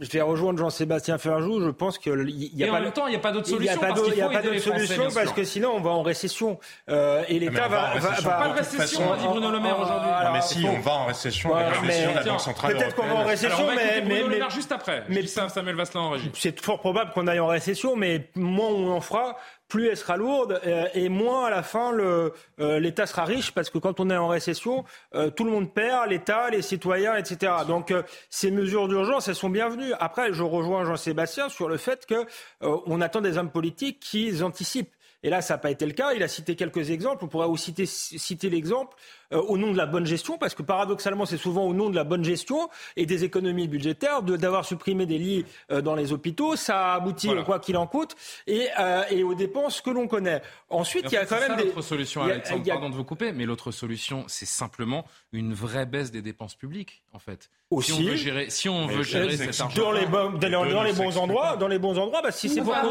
je vais rejoindre Jean-Sébastien Ferjou. Je pense qu'il n'y a, pas. en même temps, il n'y a pas d'autre solution. Il n'y a pas d'autre solution parce que sinon, on va en récession. Euh, et l'État va, va, va, Pas de récession, a dit Bruno Le Maire aujourd'hui. mais si, on va en récession. Peut-être qu'on va en récession, mais. mais juste après. Mais Samuel Vasselin en régie. C'est fort probable qu'on aille en récession, mais moins on en fera, plus elle sera lourde euh, et moins à la fin euh, l'État sera riche parce que quand on est en récession, euh, tout le monde perd, l'État, les citoyens, etc. Donc ces mesures d'urgence, elles sont bienvenues. Après, je rejoins Jean-Sébastien sur le fait qu'on attend des hommes politiques qui anticipent. Et là, ça n'a pas été le cas. Il a cité quelques exemples. On pourrait aussi citer, l'exemple euh, au nom de la bonne gestion, parce que paradoxalement, c'est souvent au nom de la bonne gestion et des économies budgétaires d'avoir supprimé des lits euh, dans les hôpitaux. Ça a abouti, quoi qu'il en coûte, et, euh, et, aux dépenses que l'on connaît. Ensuite, il y a quand même des. L'autre solution, Alexandre, pardon de vous couper, mais l'autre solution, c'est simplement une vraie baisse des dépenses publiques, en fait. Aussi. Si on veut gérer, si on veut gérer cet argent dans les, bons, dans, les bons endroits, dans les bons endroits, bah, si c'est pour argent,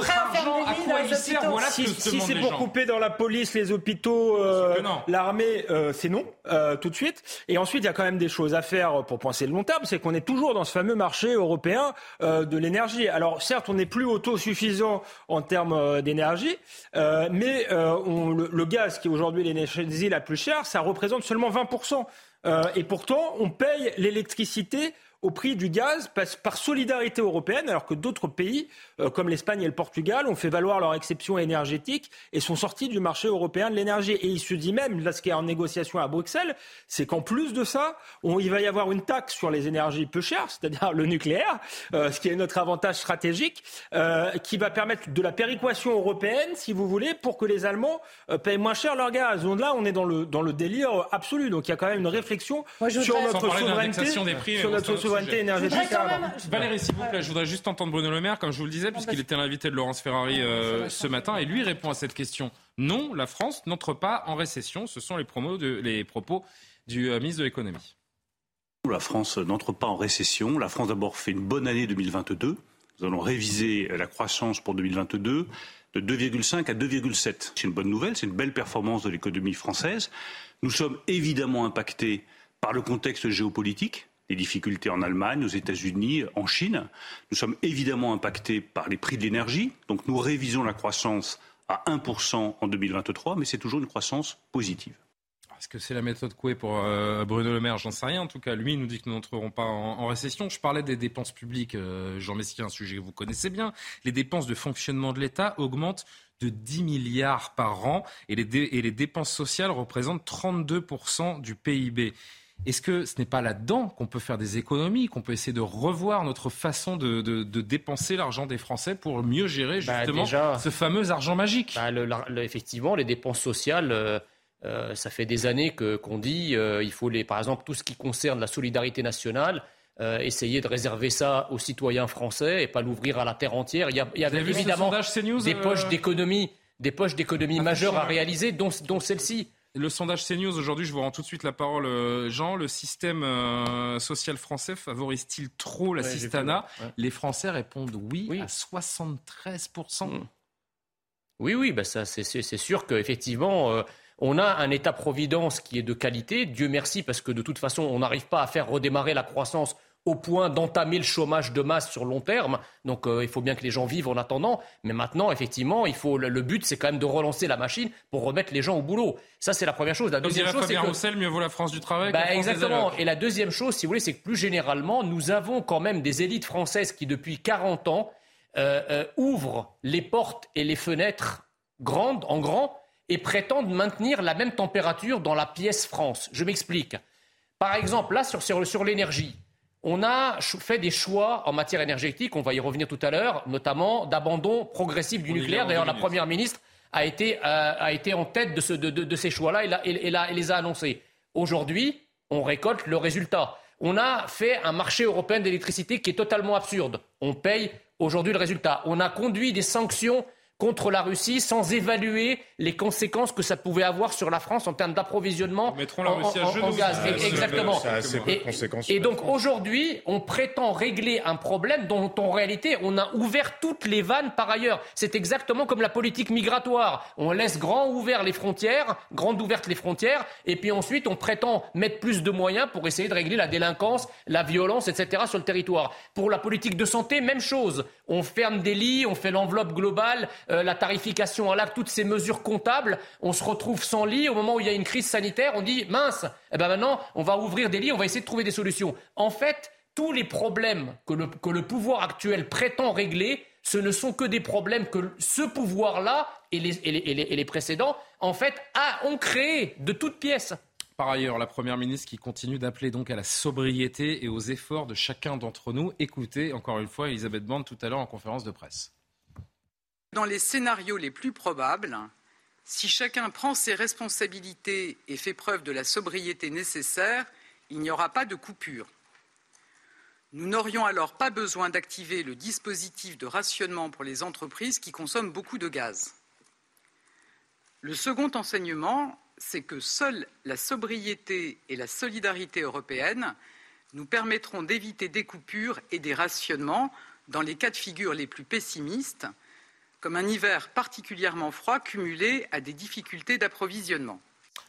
à quoi il sert Voilà si, si c'est pour couper dans la police, les hôpitaux, euh, l'armée, euh, c'est non, euh, tout de suite. Et ensuite, il y a quand même des choses à faire pour penser le long terme, c'est qu'on est toujours dans ce fameux marché européen de l'énergie. Alors certes, on n'est plus autosuffisant en termes d'énergie, mais le, le, gaz qui est aujourd'hui l'énergie la plus chère, ça représente seulement 20 euh, et pourtant, on paye l'électricité au prix du gaz par solidarité européenne, alors que d'autres pays, euh, comme l'Espagne et le Portugal, ont fait valoir leur exception énergétique et sont sortis du marché européen de l'énergie. Et il se dit même, là, ce qui est en négociation à Bruxelles, c'est qu'en plus de ça, il va y avoir une taxe sur les énergies peu chères, c'est-à-dire le nucléaire, euh, ce qui est notre avantage stratégique, euh, qui va permettre de la péréquation européenne, si vous voulez, pour que les Allemands payent moins cher leur gaz. Donc là, on est dans le, dans le délire absolu. Donc il y a quand même une réflexion sur notre souveraineté, sur notre souveraineté Valérie, s'il vous plaît, je voudrais juste entendre Bruno Le Maire, comme je vous le disais, puisqu'il était l'invité de Laurence Ferrari euh, ce matin, et lui répond à cette question. Non, la France n'entre pas en récession. Ce sont les, les propos du euh, ministre de l'économie. La France n'entre pas en récession. La France d'abord fait une bonne année 2022. Nous allons réviser la croissance pour 2022 de 2,5 à 2,7. C'est une bonne nouvelle, c'est une belle performance de l'économie française. Nous sommes évidemment impactés par le contexte géopolitique les difficultés en Allemagne, aux États-Unis, en Chine. Nous sommes évidemment impactés par les prix de l'énergie. Donc nous révisons la croissance à 1% en 2023, mais c'est toujours une croissance positive. Est-ce que c'est la méthode Coué pour euh, Bruno Le Maire? J'en sais rien. En tout cas, lui nous dit que nous n'entrerons pas en, récession. Je parlais des dépenses publiques, euh, Jean Mesquier, un sujet que vous connaissez bien. Les dépenses de fonctionnement de l'État augmentent de 10 milliards par an et les dépenses sociales représentent 32% du PIB. Est-ce que ce n'est pas là-dedans qu'on peut faire des économies, qu'on peut essayer de revoir notre façon de, dépenser l'argent des Français pour mieux gérer bah, justement ce fameux argent magique? bah, Effectivement, les dépenses sociales, euh, euh, ça fait des années qu'on dit euh, il faut, les, par exemple, tout ce qui concerne la solidarité nationale, essayer de réserver ça aux citoyens français et pas l'ouvrir à la terre entière. Il y, a, il y avait évidemment des poches d'économie, des poches d'économie majeures à réaliser, dont, dont celle-ci. Le sondage CNews aujourd'hui, je vous rends tout de suite la parole, euh, Jean. Le système euh, social français favorise-t-il trop l'assistanat Les Français répondent oui, à 73%. Mmh. Oui, oui, bah ça, c'est, sûr qu'effectivement, euh, on a un État-providence qui est de qualité. Dieu merci, parce que de toute façon, on n'arrive pas à faire redémarrer la croissance au point d'entamer le chômage de masse sur long terme. Donc euh, il faut bien que les gens vivent en attendant. Mais maintenant, effectivement, il faut le, but, c'est quand même de relancer la machine pour remettre les gens au boulot. Ça, c'est la première chose. La deuxième chose, c'est que mieux vaut la France du travail. Bah, exactement. Et la deuxième chose, si vous voulez, c'est que plus généralement, nous avons quand même des élites françaises qui, depuis 40 ans, euh, euh, ouvrent les portes et les fenêtres grandes, en grand, et prétendent maintenir la même température dans la pièce France. Je m'explique. Par exemple, là, sur, sur l'énergie, on a fait des choix en matière énergétique, on va y revenir tout à l'heure, notamment d'abandon progressif du nucléaire. D'ailleurs, la Première ministre a été, euh, en tête de, ces choix-là et, les a annoncés. Aujourd'hui, on récolte le résultat. On a fait un marché européen d'électricité qui est totalement absurde. On paye aujourd'hui le résultat. On a conduit des sanctions contre la Russie sans évaluer les conséquences que ça pouvait avoir sur la France en termes d'approvisionnement en, gaz. Exactement. et, donc aujourd'hui, on prétend régler un problème dont en réalité on a ouvert toutes les vannes par ailleurs. C'est exactement comme la politique migratoire. On laisse grand ouvert les frontières, grandes ouvertes les frontières, et puis ensuite on prétend mettre plus de moyens pour essayer de régler la délinquance, la violence, etc. sur le territoire. Pour la politique de santé, même chose. On ferme des lits, on fait l'enveloppe globale, euh, la tarification à toutes ces mesures comptables. On se retrouve sans lit au moment où il y a une crise sanitaire. On dit mince, eh ben maintenant on va ouvrir des lits, on va essayer de trouver des solutions. En fait, tous les problèmes que le, pouvoir actuel prétend régler, ce ne sont que des problèmes que ce pouvoir-là et les, précédents, en fait, ont créé de toutes pièces. Par ailleurs, la Première ministre qui continue d'appeler donc à la sobriété et aux efforts de chacun d'entre nous. Écoutez encore une fois Elisabeth Borne tout à l'heure en conférence de presse. Dans les scénarios les plus probables, si chacun prend ses responsabilités et fait preuve de la sobriété nécessaire, il n'y aura pas de coupure. Nous n'aurions alors pas besoin d'activer le dispositif de rationnement pour les entreprises qui consomment beaucoup de gaz. Le second enseignement, c'est que seule la sobriété et la solidarité européenne nous permettront d'éviter des coupures et des rationnements dans les cas de figure les plus pessimistes, comme un hiver particulièrement froid cumulé à des difficultés d'approvisionnement.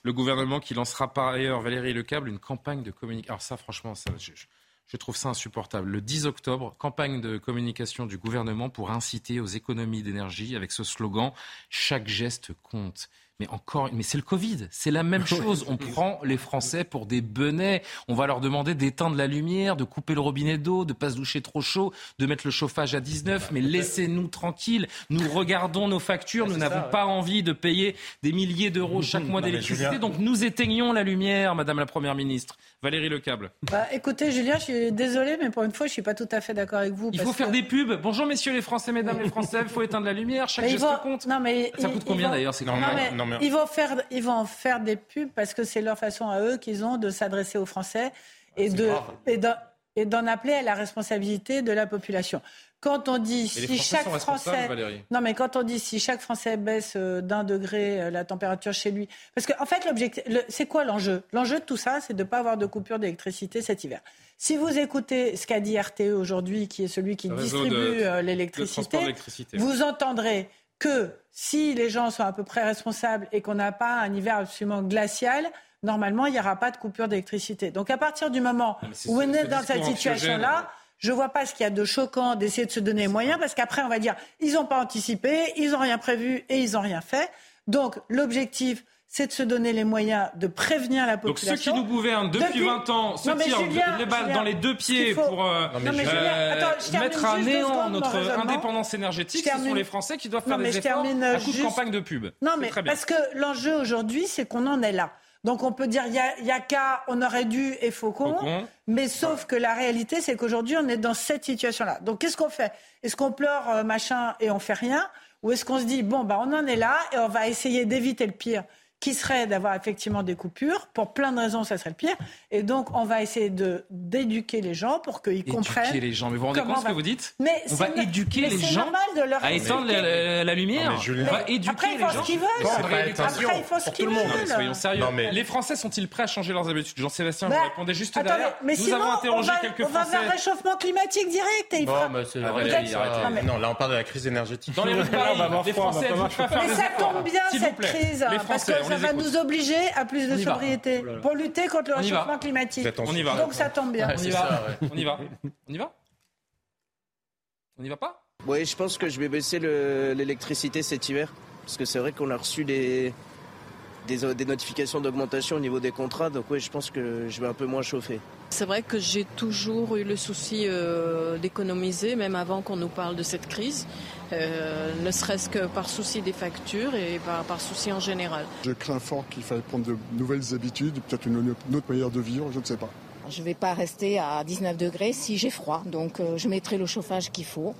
Le gouvernement qui lancera par ailleurs, Valérie Lecable, une campagne de communication. Alors ça, franchement, je, trouve ça insupportable. Le 10 octobre, campagne de communication du gouvernement pour inciter aux économies d'énergie avec ce slogan Chaque geste compte. Mais encore, mais c'est le Covid, c'est la même chose. On prend les Français pour des benets. On va leur demander d'éteindre la lumière, de couper le robinet d'eau, de pas se doucher trop chaud, de mettre le chauffage à 19. Mais laissez-nous tranquilles. Nous regardons nos factures. Nous n'avons pas envie de payer des milliers d'euros chaque mois d'électricité. Donc nous éteignons la lumière, Madame la Première ministre. Valérie Lecable. Bah, écoutez, Julien, je suis désolé, mais pour une fois, je suis pas tout à fait d'accord avec vous. Il faut faire des pubs. Bonjour, messieurs les Français, mesdames les Français. Il faut éteindre la lumière. Chaque geste compte. Non, mais ça coûte combien d'ailleurs C'est ils vont faire, ils vont faire des pubs parce que c'est leur façon à eux qu'ils ont de s'adresser aux Français et de et d'en appeler à la responsabilité de la population. Quand on dit si chaque Français, non mais quand on dit si chaque Français baisse euh, d'un degré euh, la température chez lui, parce qu'en en fait l'objectif, c'est quoi l'enjeu? L'enjeu de tout ça, c'est de ne pas avoir de coupure d'électricité cet hiver. Si vous écoutez ce qu'a dit RTE aujourd'hui, qui est celui qui distribue euh, l'électricité, vous entendrez que si les gens sont à peu près responsables et qu'on n'a pas un hiver absolument glacial, normalement, il n'y aura pas de coupure d'électricité. Donc à partir du moment où on est dans cette situation-là, je ne vois pas ce qu'il y a de choquant d'essayer de se donner les moyens, parce qu'après, on va dire, ils n'ont pas anticipé, ils n'ont rien prévu et ils n'ont rien fait. Donc l'objectif, c'est de se donner les moyens de prévenir la population. Donc ceux qui nous gouvernent depuis, 20 ans se tirent les balles dans les deux pieds pour euh, euh, mettre à néant notre indépendance énergétique. Ce sont les Français qui doivent faire des efforts à coup de campagne de pub. Non, mais parce que l'enjeu aujourd'hui, c'est qu'on en est là. Donc on peut dire, il y a, qu'à, on aurait dû et Faucon, mais sauf que la réalité, c'est qu'aujourd'hui, on est dans cette situation-là. Donc qu'est-ce qu'on fait? Est-ce qu'on pleure euh, machin et on fait rien? Ou est-ce qu'on se dit, bon, bah, on en est là et on va essayer d'éviter le pire? Qui serait d'avoir effectivement des coupures. Pour plein de raisons, ça serait le pire. Et donc, on va essayer de d'éduquer les gens pour qu'ils comprennent. Éduquer les gens. Mais vous vous rendez compte ce que vous dites mais On va éduquer les gens de leur à éteindre la, lumière. on va éduquer Après, ils font ce qu'ils veulent. Après, ils font ce qu'ils veulent. Soyons sérieux. Les Français sont-ils prêts à changer leurs habitudes? Jean-Sébastien, vous bah, répondez juste derrière. Mais Nous avons interrogé quelques Français. On va vers réchauffement climatique direct. Non, là, on parle de la crise énergétique. Dans les rues de Paris, les Français, Mais ça tombe bien, cette crise. Parce que ça va nous obliger à plus de sobriété oh pour lutter contre le réchauffement climatique. On y va. Donc ça tombe bien. On y va. On y va. On y va. On y va pas Oui, je pense que je vais baisser l'électricité cet hiver. Parce que c'est vrai qu'on a reçu des, des, notifications d'augmentation au niveau des contrats. Donc oui, je pense que je vais un peu moins chauffer. C'est vrai que j'ai toujours eu le souci euh, d'économiser, même avant qu'on nous parle de cette crise. Euh, ne serait-ce que par souci des factures et par, souci en général. Je crains fort qu'il faille prendre de nouvelles habitudes, peut-être une, autre manière de vivre, je ne sais pas. Je ne vais pas rester à 19 degrés si j'ai froid, donc euh, je mettrai le chauffage qu'il faut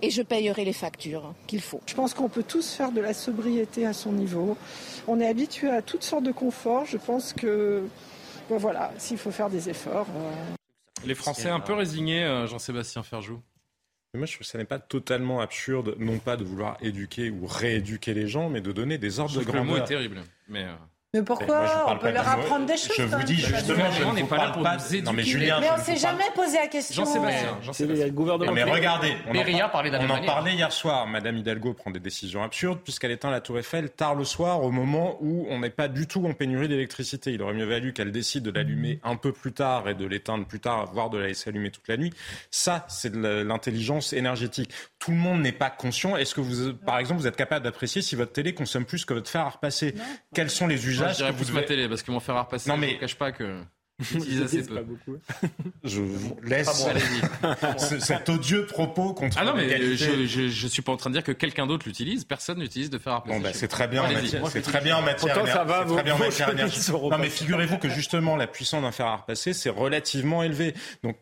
et je payerai les factures qu'il faut. Je pense qu'on peut tous faire de la sobriété à son niveau. On est habitué à toutes sortes de conforts. Je pense que, voilà, s'il faut faire des efforts. Euh. Les Français un peu résignés, Jean-Sébastien Ferjou moi, je trouve que ça n'est pas totalement absurde, non pas de vouloir éduquer ou rééduquer les gens, mais de donner des ordres de grandeur. Le mot est terrible, mais... Mais pourquoi On peut leur apprendre des choses. Je vous dis justement, on n'est pas là pour pas... Non, mais Julien, mais on s'est jamais posé la question. Jean-Sébastien, Jean-Sébastien. gouvernement. Mais regardez, on en, parlait on en parlait hier soir. Madame Hidalgo prend des décisions absurdes puisqu'elle éteint la Tour Eiffel tard le soir, au moment où on n'est pas du tout en pénurie d'électricité. Il aurait mieux valu qu'elle décide de l'allumer un peu plus tard et de l'éteindre plus tard, voire de la laisser allumer toute la nuit. Ça, c'est de l'intelligence énergétique. Tout le monde n'est pas conscient. Est-ce que vous, par exemple, vous êtes capable d'apprécier si votre télé consomme plus que votre fer à repasser? Quels sont les usages que vous devez parce que mon à repasser, non, mais... je ne cache pas que. peu. Pas beaucoup. Je vous laisse cet odieux propos contre Ah non, mais je, je, je, suis pas en train de dire que quelqu'un d'autre l'utilise. Personne n'utilise de fer à repasser. Bon, bah, c'est très bien, en matière, c'est très bien en matière, très bien en matière énergétique. Non, mais figurez-vous que justement, la puissance d'un fer à repasser, c'est relativement élevé. Donc,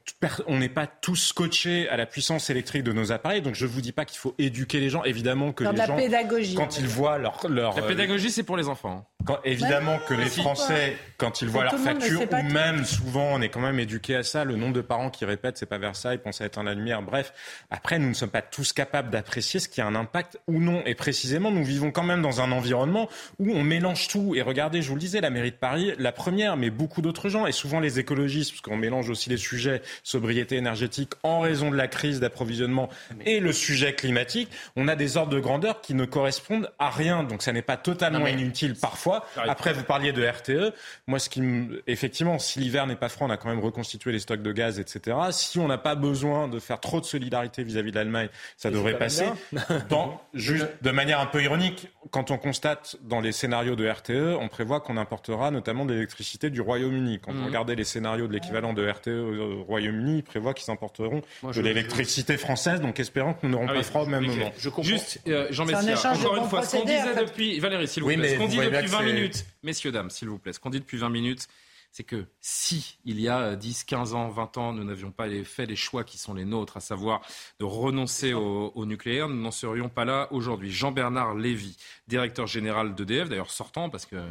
on n'est pas tous scotchés à la puissance électrique de nos appareils. Donc, je vous dis pas qu'il faut éduquer les gens. Évidemment que les la gens, pédagogie, quand ils voient leur, leur la pédagogie, c'est pour les enfants. Quand, évidemment que les Français, quand ils voient leur facture, ou même souvent, on est quand même éduqué à ça. Le nombre de parents qui répètent c'est pas Versailles, pensent à éteindre la lumière. Bref, après, nous ne sommes pas tous capables d'apprécier ce qui a un impact ou non. Et précisément, nous vivons quand même dans un environnement où on mélange tout. Et regardez, je vous le disais, la mairie de Paris, la première, mais beaucoup d'autres gens, et souvent les écologistes, parce qu'on mélange aussi les sujets sobriété énergétique en raison de la crise d'approvisionnement et le sujet climatique. On a des ordres de grandeur qui ne correspondent à rien. Donc ça n'est pas totalement inutile parfois après, vous parliez de RTE. Moi, ce qui, effectivement, si l'hiver n'est pas froid, on a quand même reconstitué les stocks de gaz, etc. Si on n'a pas besoin de faire trop de solidarité vis-à-vis de l'Allemagne, ça devrait passer. juste de manière un peu ironique, quand on constate dans les scénarios de RTE, on prévoit qu'on importera notamment de l'électricité du Royaume-Uni. Quand vous mhm. regardez les scénarios de l'équivalent de RTE au Royaume-Uni, ils prévoient qu'ils importeront de l'électricité française. Donc, espérons que nous n'aurons ah pas froid au même moment. Je comprends. Juste, euh, Jean Messia, encore une fois, ce qu'on disait depuis, Valérie, s'il vous plaît, ce qu'on dit depuis 20 minutes, messieurs, dames, s'il vous plaît, ce qu'on dit depuis 20 minutes, c'est que si, il y a 10, 15 ans, 20 ans, nous n'avions pas fait les choix qui sont les nôtres, à savoir de renoncer au, nucléaire, nous n'en serions pas là aujourd'hui. Jean-Bernard Lévy, directeur général d'EDF, d'ailleurs sortant parce qu'il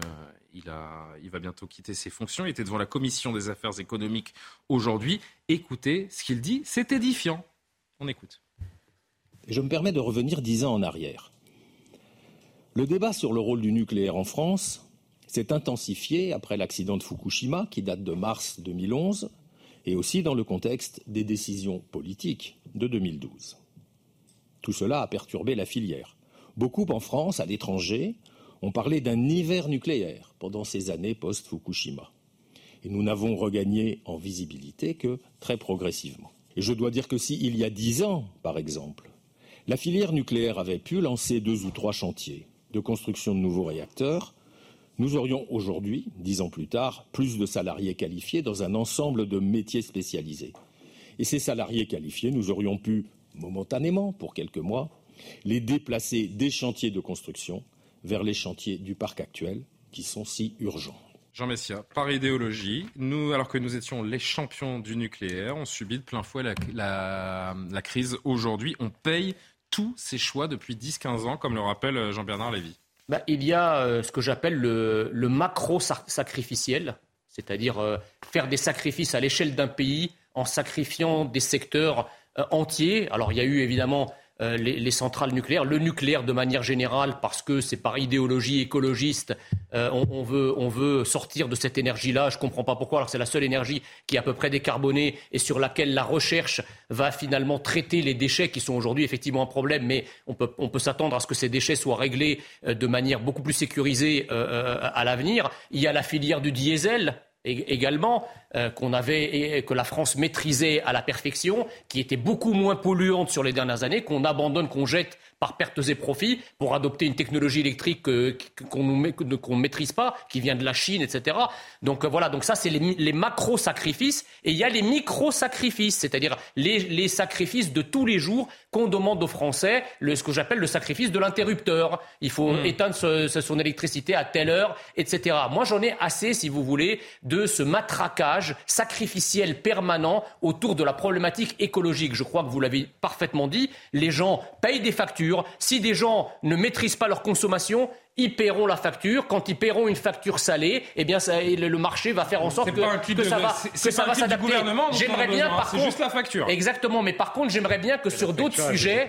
il, il va bientôt quitter ses fonctions, il était devant la commission des affaires économiques aujourd'hui. Écoutez ce qu'il dit, c'est édifiant. On écoute. Je me permets de revenir dix ans en arrière. Le débat sur le rôle du nucléaire en France s'est intensifié après l'accident de Fukushima, qui date de mars 2011, et aussi dans le contexte des décisions politiques de 2012. Tout cela a perturbé la filière. Beaucoup en France, à l'étranger, ont parlé d'un hiver nucléaire pendant ces années post-Fukushima. Et nous n'avons regagné en visibilité que très progressivement. Et je dois dire que si, il y a dix ans, par exemple, la filière nucléaire avait pu lancer deux ou trois chantiers, de construction de nouveaux réacteurs, nous aurions aujourd'hui, dix ans plus tard, plus de salariés qualifiés dans un ensemble de métiers spécialisés. Et ces salariés qualifiés, nous aurions pu, momentanément, pour quelques mois, les déplacer des chantiers de construction vers les chantiers du parc actuel, qui sont si urgents. Jean Messia, par idéologie, nous, alors que nous étions les champions du nucléaire, on subit de plein fouet la, la crise aujourd'hui. On paye tous ces choix depuis 10-15 ans, comme le rappelle Jean-Bernard Lévy bah, Il y a euh, ce que j'appelle le, macro-sacrificiel, c'est-à-dire euh, faire des sacrifices à l'échelle d'un pays en sacrifiant des secteurs entiers. Alors il y a eu évidemment euh, les, centrales nucléaires, le nucléaire de manière générale, parce que c'est par idéologie écologiste, euh, on, veut, on veut sortir de cette énergie-là. Je ne comprends pas pourquoi, alors c'est la seule énergie qui est à peu près décarbonée et sur laquelle la recherche va finalement traiter les déchets qui sont aujourd'hui effectivement un problème, mais on peut, on peut s'attendre à ce que ces déchets soient réglés euh, de manière beaucoup plus sécurisée à l'avenir. Il y a la filière du diesel également euh, qu'on avait que la France maîtrisait à la perfection, qui était beaucoup moins polluante sur les dernières années, qu'on abandonne, qu'on jette par pertes et profits pour adopter une technologie électrique qu'on ne maîtrise pas, qui vient de la Chine, etc. Donc euh, voilà, donc ça c'est les, macro-sacrifices et il y a les micro-sacrifices, c'est-à-dire les, sacrifices de tous les jours qu'on demande aux Français, ce que j'appelle le sacrifice de l'interrupteur. Il faut hmm. éteindre son électricité à telle heure, etc. Moi j'en ai assez, si vous voulez, de ce matraquage sacrificiel permanent autour de la problématique écologique. Je crois que vous l'avez parfaitement dit, les gens payent des factures si des gens ne maîtrisent pas leur consommation, ils paieront la facture. Quand ils paieront une facture salée, eh bien, ça, le, marché va faire en sorte que, que, ça va, que ça va s'adapter. J'aimerais bien, par contre, juste la facture. Exactement, mais par contre, j'aimerais bien que sur d'autres sujets,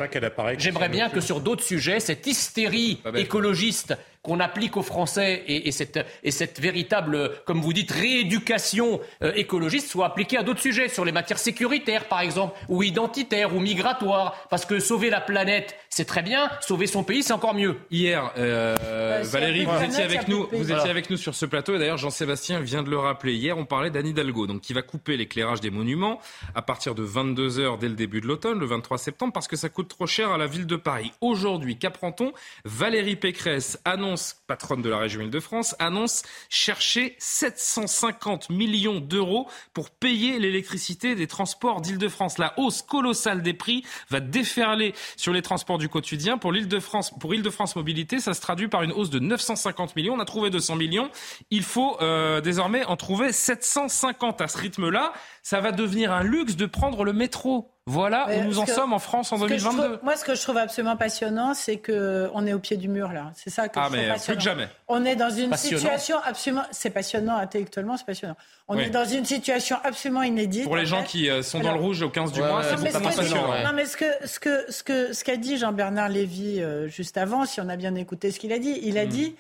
j'aimerais bien que sur d'autres sujets, cette hystérie écologiste qu'on applique aux Français et, cette, et, cette, véritable, comme vous dites, rééducation euh, écologiste soit appliquée à d'autres sujets, sur les matières sécuritaires par exemple, ou identitaires, ou migratoires. Parce que sauver la planète, c'est très bien, sauver son pays, c'est encore mieux. Hier, euh, bah, Valérie, vous étiez avec nous, vous étiez avec nous sur ce plateau, et d'ailleurs Jean-Sébastien vient de le rappeler. Hier, on parlait d'Anne Hidalgo, donc qui va couper l'éclairage des monuments à partir de 22 h dès le début de l'automne, le 23 septembre, parce que ça coûte trop cher à la ville de Paris. Aujourd'hui, qu'apprend-on? Valérie Pécresse annonce patronne de la région Île-de-France, annonce chercher 750 millions d'euros pour payer l'électricité des transports d'Île-de-France. La hausse colossale des prix va déferler sur les transports du quotidien. Pour l'Île-de-France, pour Île-de-France Mobilité, ça se traduit par une hausse de 950 millions. On a trouvé 200 millions. Il faut euh, désormais en trouver 750 à ce rythme-là. Ça va devenir un luxe de prendre le métro. Voilà où nous en sommes en France en 2022. moi, ce que je trouve absolument passionnant, c'est qu'on est au pied du mur là. C'est ça que ah, je trouve mais passionnant. Plus que jamais. On est dans une situation absolument. C'est passionnant intellectuellement, c'est passionnant. On est dans une situation absolument inédite. Pour les gens qui euh, sont dans le rouge au 15 du mois, c'est pas passionnant. Non, mais ce que ce que ce que ce qu'a dit Jean-Bernard Lévy euh, juste avant, si on a bien écouté ce qu'il a dit, il a hmm. dit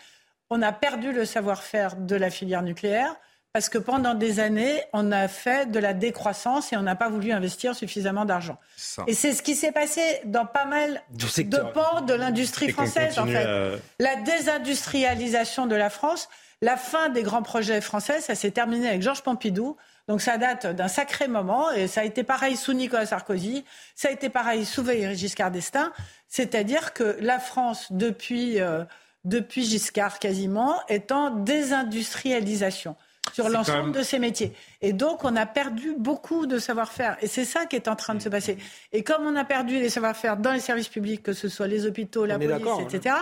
on a perdu le savoir-faire de la filière nucléaire parce que pendant des années, on a fait de la décroissance et on n'a pas voulu investir suffisamment d'argent. Et c'est ce qui s'est passé dans pas mal de pans de l'industrie française, en fait. La désindustrialisation de la France, la fin des grands projets français, ça s'est terminé avec Georges Pompidou. Donc ça date d'un sacré moment et ça a été pareil sous Nicolas Sarkozy, ça a été pareil sous Valéry Giscard d'Estaing. C'est-à-dire que la France, depuis, euh, depuis Giscard quasiment, est en désindustrialisation sur l'ensemble de ces métiers. Et donc, on a perdu beaucoup de savoir-faire. Et c'est ça qui est en train de se passer. Et comme on a perdu les savoir-faire dans les services publics, que ce soit les hôpitaux, la police, etc.,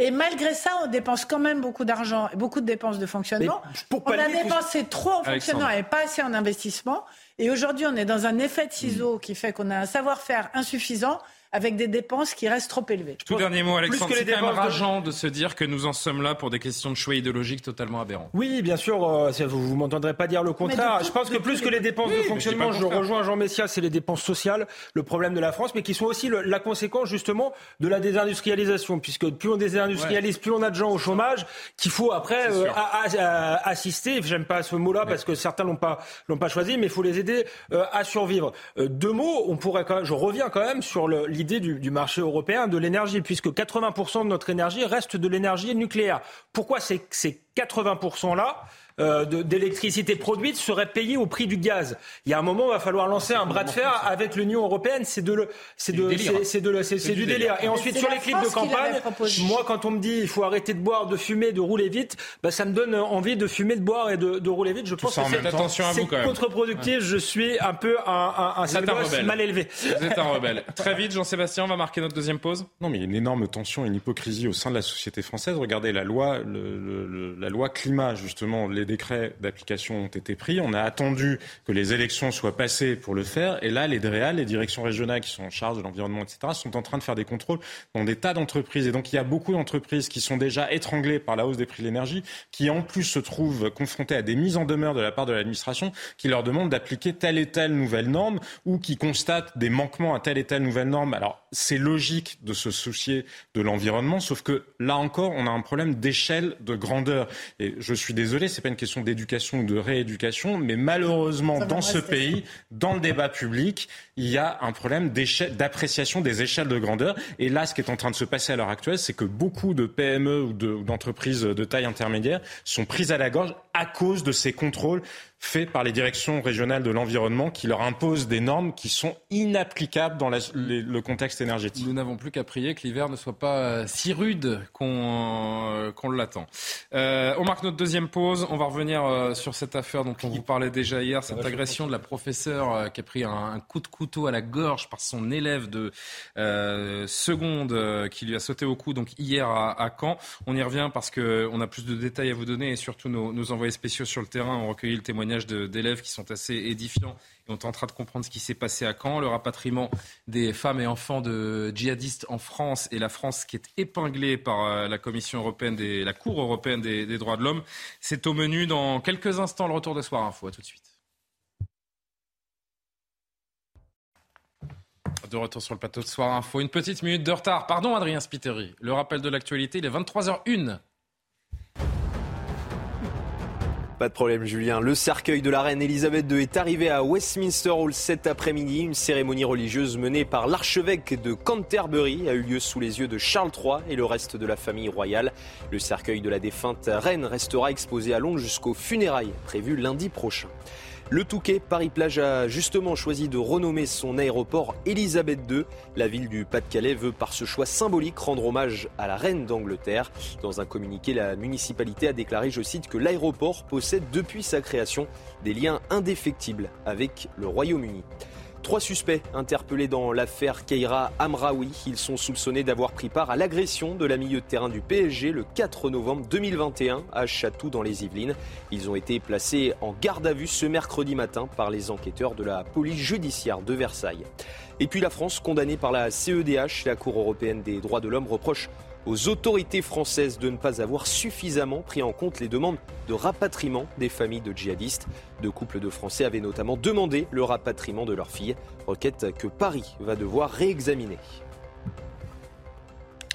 et malgré ça, on dépense quand même beaucoup d'argent et beaucoup de dépenses de fonctionnement. on a dépensé trop en fonctionnement et pas assez en investissement. Et aujourd'hui, on est dans un effet de ciseau qui fait qu'on a un savoir-faire insuffisant avec des dépenses qui restent trop élevées. Tout dernier mot, Alexandre. C'est quand même rageant de... se dire que nous en sommes là pour des questions de choix idéologiques totalement aberrants. Oui, bien sûr. Euh, vous ne m'entendrez pas dire le contraire. je pense que plus que les dépenses de fonctionnement, je rejoins Jean Messia, c'est les dépenses sociales, le problème de la France, mais qui sont aussi la conséquence justement de la désindustrialisation, puisque plus on désindustrialise, plus on a de gens au chômage qu'il faut après euh, assister. J'aime pas ce mot-là parce que certains l'ont pas l'ont pas choisi, mais il faut les aider euh, à survivre. deux mots, on pourrait quand même, je reviens quand même sur le l'idée du, marché européen de l'énergie, puisque 80% de notre énergie reste de l'énergie nucléaire. Pourquoi ces, ces 80%-là euh, d'électricité produite serait payée au prix du gaz. Il y a un moment, il va falloir lancer un bras de fer avec l'Union européenne. C'est de, c'est de, c'est de, c'est du délire. Et ensuite sur les clips de campagne, moi, quand on me dit il faut arrêter de boire, de fumer, de rouler vite, bah, ça me donne envie de fumer, de boire et de, de rouler vite. Je pense que c'est contre-productif. Je suis un peu un, un, un mal élevé. Vous êtes un rebelle. Très vite, Jean-Sébastien, on va marquer notre deuxième pause. Non, mais il y a une énorme tension, une hypocrisie au sein de la société française. Regardez la loi, le, la loi climat, justement, les décrets d'application ont été pris. On a attendu que les élections soient passées pour le faire. Et là, les DREAL, les directions régionales qui sont en charge de l'environnement, etc., sont en train de faire des contrôles dans des tas d'entreprises. Et donc, il y a beaucoup d'entreprises qui sont déjà étranglées par la hausse des prix de l'énergie, qui en plus se trouvent confrontées à des mises en demeure de la part de l'administration qui leur demandent d'appliquer telle et telle nouvelle norme ou qui constatent des manquements à telle et telle nouvelle norme. C'est logique de se soucier de l'environnement, sauf que là encore, on a un problème d'échelle, de grandeur. Et je suis désolé, c'est pas une question d'éducation ou de rééducation, mais malheureusement, dans ce pays, dans le débat public, il y a un problème d'appréciation des échelles de grandeur. Et là, ce qui est en train de se passer à l'heure actuelle, c'est que beaucoup de PME ou d'entreprises de, de taille intermédiaire sont prises à la gorge à cause de ces contrôles fait par les directions régionales de l'environnement qui leur imposent des normes qui sont inapplicables dans le contexte énergétique. Nous n'avons plus qu'à prier que l'hiver ne soit pas euh, si rude qu'on euh, l'attend. Euh, on marque notre deuxième pause. On va revenir sur cette affaire dont on vous parlait déjà hier, cette agression de la professeure qui a pris un, coup de couteau à la gorge par son élève de seconde qui lui a sauté au cou donc hier à, Caen. On y revient parce qu'on a plus de détails à vous donner et surtout nos envoyés spéciaux sur le terrain ont recueilli le témoignage d'élèves qui sont assez édifiants et on est en train de comprendre ce qui s'est passé à Caen. Le rapatriement des femmes et enfants de djihadistes en France et la France qui est épinglée par euh, la Commission européenne, des, la Cour européenne des, des droits de l'homme. C'est au menu dans quelques instants le retour de Soir Info. À tout de suite. De retour sur le plateau de Soir Info. Une petite minute de retard. Pardon, Adrien Spiteri. Le rappel de l'actualité, il est 23h01. Pas de problème, Julien. Le cercueil de la reine Elisabeth II est arrivé à Westminster Hall cet après-midi. Une cérémonie religieuse menée par l'archevêque de Canterbury a eu lieu sous les yeux de Charles III et le reste de la famille royale. Le cercueil de la défunte reine restera exposé à Londres jusqu'aux funérailles prévues lundi prochain. Le Touquet Paris-Plage a justement choisi de renommer son aéroport Elisabeth II. La ville du Pas-de-Calais veut par ce choix symbolique rendre hommage à la reine d'Angleterre. Dans un communiqué, la municipalité a déclaré, je cite, que l'aéroport possède depuis sa création des liens indéfectibles avec le Royaume-Uni. Trois suspects interpellés dans l'affaire Keira Amraoui. Ils sont soupçonnés d'avoir pris part à l'agression de la milieu de terrain du PSG le 4 novembre 2021 à Chatou dans les Yvelines. Ils ont été placés en garde à vue ce mercredi matin par les enquêteurs de la police judiciaire de Versailles. Et puis la France, condamnée par la CEDH, la Cour européenne des droits de l'homme, reproche aux autorités françaises de ne pas avoir suffisamment pris en compte les demandes de rapatriement des familles de djihadistes. Deux couples de Français avaient notamment demandé le rapatriement de leurs filles, requête que Paris va devoir réexaminer.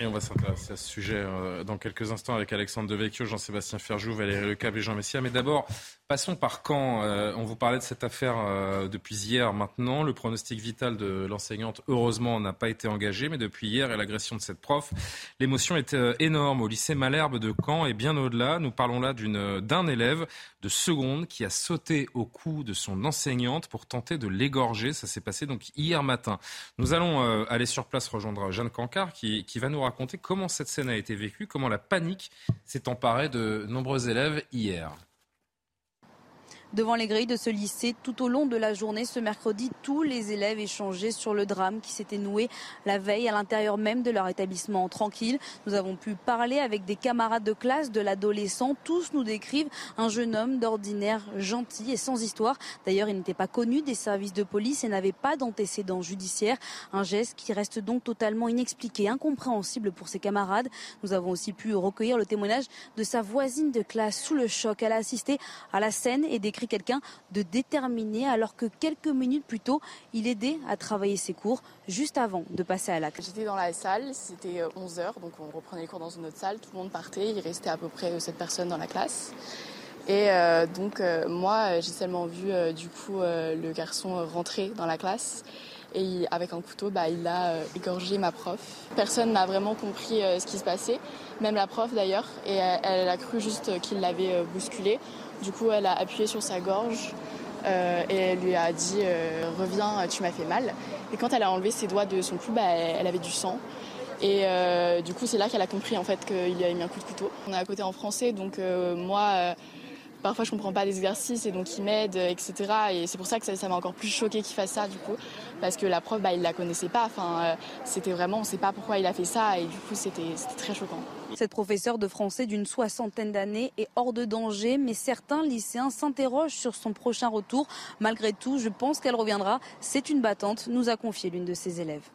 Et on va s'intéresser à ce sujet euh, dans quelques instants avec Alexandre Devecchio, Jean-Sébastien Ferjou, Valérie Lecab et Jean Messia. Mais d'abord, passons par Caen. Euh, on vous parlait de cette affaire euh, depuis hier maintenant. Le pronostic vital de l'enseignante, heureusement, n'a pas été engagé. Mais depuis hier et l'agression de cette prof, l'émotion est énorme au lycée Malherbe de Caen et bien au-delà. Nous parlons là d'un élève de seconde qui a sauté au cou de son enseignante pour tenter de l'égorger. Ça s'est passé donc hier matin. Nous allons aller sur place rejoindre Jeanne Cancard qui va nous raconter comment cette scène a été vécue, comment la panique s'est emparée de nombreux élèves hier devant les grilles de ce lycée. Tout au long de la journée, ce mercredi, tous les élèves échangeaient sur le drame qui s'était noué la veille à l'intérieur même de leur établissement tranquille. Nous avons pu parler avec des camarades de classe de l'adolescent. Tous nous décrivent un jeune homme d'ordinaire gentil et sans histoire. D'ailleurs, il n'était pas connu des services de police et n'avait pas d'antécédents judiciaires. Un geste qui reste donc totalement inexpliqué, incompréhensible pour ses camarades. Nous avons aussi pu recueillir le témoignage de sa voisine de classe sous le choc. Elle a assisté à la scène et décrit quelqu'un de déterminé alors que quelques minutes plus tôt, il aidait à travailler ses cours juste avant de passer à l'acte. J'étais dans la salle, c'était 11h, euh, donc on reprenait les cours dans une autre salle, tout le monde partait, il restait à peu près 7 personnes dans la classe. Et euh, donc euh, moi, j'ai seulement vu du coup le garçon rentrer dans la classe et avec un couteau, bah, il a égorgé ma prof. Personne n'a vraiment compris ce qui se passait, même la prof d'ailleurs, et elle, elle, a cru juste qu'il l'avait bousculé. Du coup, elle a appuyé sur sa gorge euh, et elle lui a dit euh, Reviens, tu m'as fait mal. Et quand elle a enlevé ses doigts de son cou, bah, elle avait du sang. Et euh, du coup, c'est là qu'elle a compris en fait qu'il lui avait mis un coup de couteau. On est à côté en français, donc moi Parfois, je comprends pas les exercices et donc il m'aide, etc. Et c'est pour ça que ça m'a encore plus choqué qu'il fasse ça, du coup, parce que la prof, bah, il la connaissait pas. Enfin, euh, c'était vraiment, on sait pas pourquoi il a fait ça, et du coup, c'était très choquant. Cette professeure de français d'une soixantaine d'années est hors de danger, mais certains lycéens s'interrogent sur son prochain retour. Malgré tout, je pense qu'elle reviendra. C'est une battante, nous a confié l'une de ses élèves.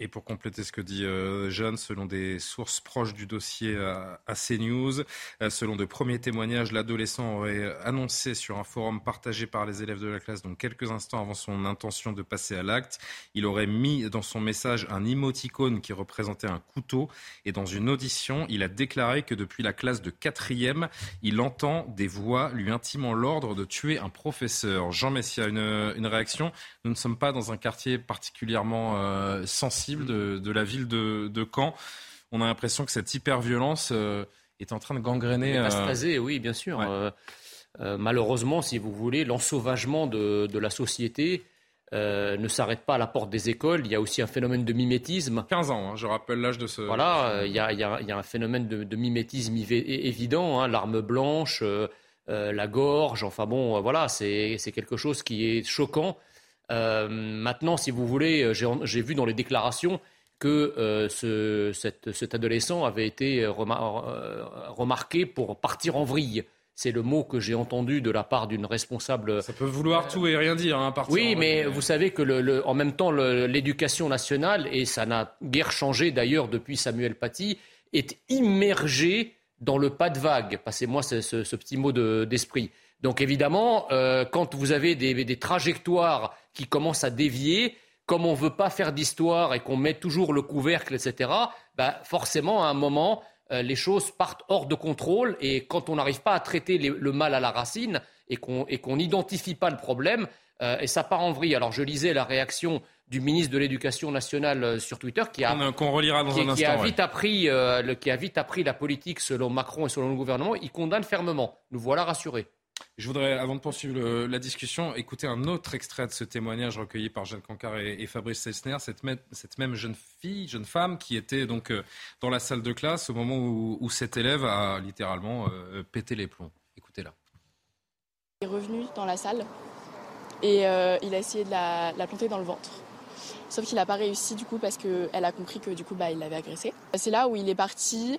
Et pour compléter ce que dit euh, Jeanne, selon des sources proches du dossier à, à CNews, euh, selon de premiers témoignages, l'adolescent aurait annoncé sur un forum partagé par les élèves de la classe, donc quelques instants avant son intention de passer à l'acte, il aurait mis dans son message un émoticône qui représentait un couteau. Et dans une audition, il a déclaré que depuis la classe de quatrième, il entend des voix lui intimant l'ordre de tuer un professeur. Jean Messia, une, une réaction. Nous ne sommes pas dans un quartier particulièrement euh, sensible de, la ville de, Caen. On a l'impression que cette hyper-violence euh, est en train de gangréner. Euh... oui, bien sûr. Euh, euh, malheureusement, si vous voulez, l'ensauvagement de, la société ne s'arrête pas à la porte des écoles. Il y a aussi un phénomène de mimétisme. 15 ans, hein, je rappelle l'âge de ce. Voilà, il y, a, un phénomène de, mimétisme évident. Hein, l'arme blanche, la gorge, enfin bon, voilà, c'est quelque chose qui est choquant. Euh, maintenant, si vous voulez, euh, j'ai vu dans les déclarations que euh, ce, cet adolescent avait été remarqué pour partir en vrille. c'est le mot que j'ai entendu de la part d'une responsable. Ça peut vouloir tout et rien dire, hein, Oui, mais vous savez que le, en même temps, l'éducation nationale, et ça n'a guère changé d'ailleurs depuis Samuel Paty, est immergée dans le pas de vague. Passez-moi ce, petit mot d'esprit. Donc évidemment, euh, quand vous avez des, des, trajectoires qui commencent à dévier, comme on ne veut pas faire d'histoire et qu'on met toujours le couvercle, etc., bah forcément, à un moment, euh, les choses partent hors de contrôle et quand on n'arrive pas à traiter le mal à la racine et qu'on n'identifie pas le problème, euh, et ça part en vrille. Alors je lisais la réaction du ministre de l'Éducation nationale euh, sur Twitter qui a, vite appris, qui a vite appris la politique selon Macron et selon le gouvernement. Il condamne fermement. Nous voilà rassurés. Je voudrais, avant de poursuivre la discussion, écouter un autre extrait de ce témoignage recueilli par Jeanne Cancard et, Fabrice Selsner, cette, même jeune fille, jeune femme qui était donc euh, dans la salle de classe au moment où, cet élève a littéralement euh, pété les plombs. Écoutez-la. Il est revenu dans la salle et euh, il a essayé de la, planter dans le ventre. Sauf qu'il n'a pas réussi du coup parce qu'elle a compris que du coup bah, il l'avait agressé. C'est là où il est parti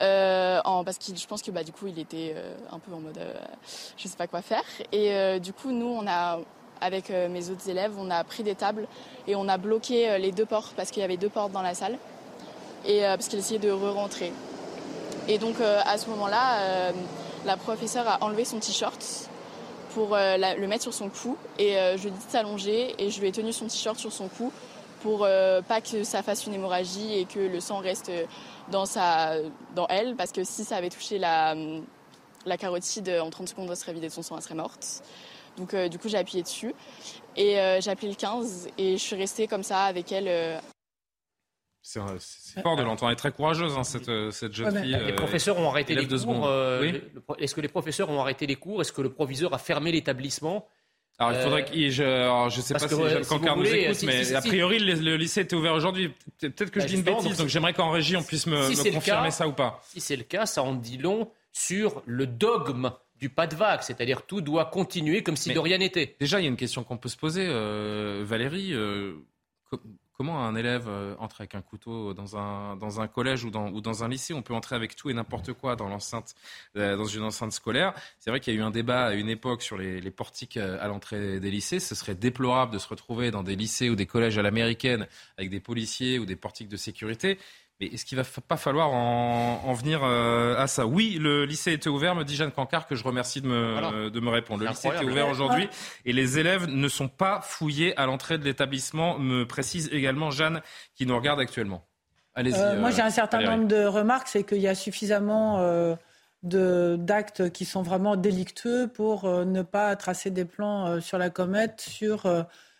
euh, parce que je pense que bah, du coup il était euh, un peu en mode euh, je sais pas quoi faire. Et du coup nous on a avec mes autres élèves on a pris des tables et on a bloqué les deux portes parce qu'il y avait deux portes dans la salle et parce qu'il essayait de re-rentrer. Et donc à ce moment là la professeure a enlevé son t-shirt pour le mettre sur son cou et je lui ai dit de s'allonger et je lui ai tenu son t-shirt sur son cou pour pas que ça fasse une hémorragie et que le sang reste dans, sa, dans elle, parce que si ça avait touché la, la carotide, en 30 secondes, elle serait vidée de son sang, elle serait morte. Donc euh, du coup, j'ai appuyé dessus et euh, j'ai appelé le 15 et je suis restée comme ça avec elle. Euh. C'est fort de l'entendre. Elle est très courageuse, hein, cette, cette, jeune fille. Les professeurs ont arrêté les cours. Est-ce que les professeurs ont arrêté les cours? Est-ce que le proviseur a fermé l'établissement? Alors, il faudrait que. Je, je sais pas si Jeanne Cancard nous écoute, mais a priori, le, lycée était ouvert aujourd'hui. Peut-être que je bah, dis une bêtise, donc, j'aimerais qu'en régie, on puisse me, confirmer ça ou pas. Si c'est le cas, ça en dit long sur le dogme du pas de vague, c'est-à-dire tout doit continuer comme si de rien n'était. Déjà, il y a une question qu'on peut se poser, euh, Valérie. Euh, Comment un élève euh, entre avec un couteau dans un, dans un collège ou dans, ou dans un lycée On peut entrer avec tout et n'importe quoi dans, l'enceinte, euh, dans une enceinte scolaire? C'est vrai qu'il y a eu un débat à une époque sur les, les portiques euh, à l'entrée des lycées. Ce serait déplorable de se retrouver dans des lycées ou des collèges à l'américaine avec des policiers ou des portiques de sécurité. Mais est-ce qu'il va pas falloir en, venir euh, à ça? Oui, le lycée était ouvert, me dit Jeanne Cancard, que je remercie de me, de me répondre. Le lycée était ouvert aujourd'hui et les élèves ne sont pas fouillés à l'entrée de l'établissement, me précise également Jeanne, qui nous regarde actuellement. Allez-y. Euh, moi, j'ai un euh, certain nombre de remarques, c'est qu'il y a suffisamment d'actes qui sont vraiment délictueux pour ne pas tracer des plans sur la comète sur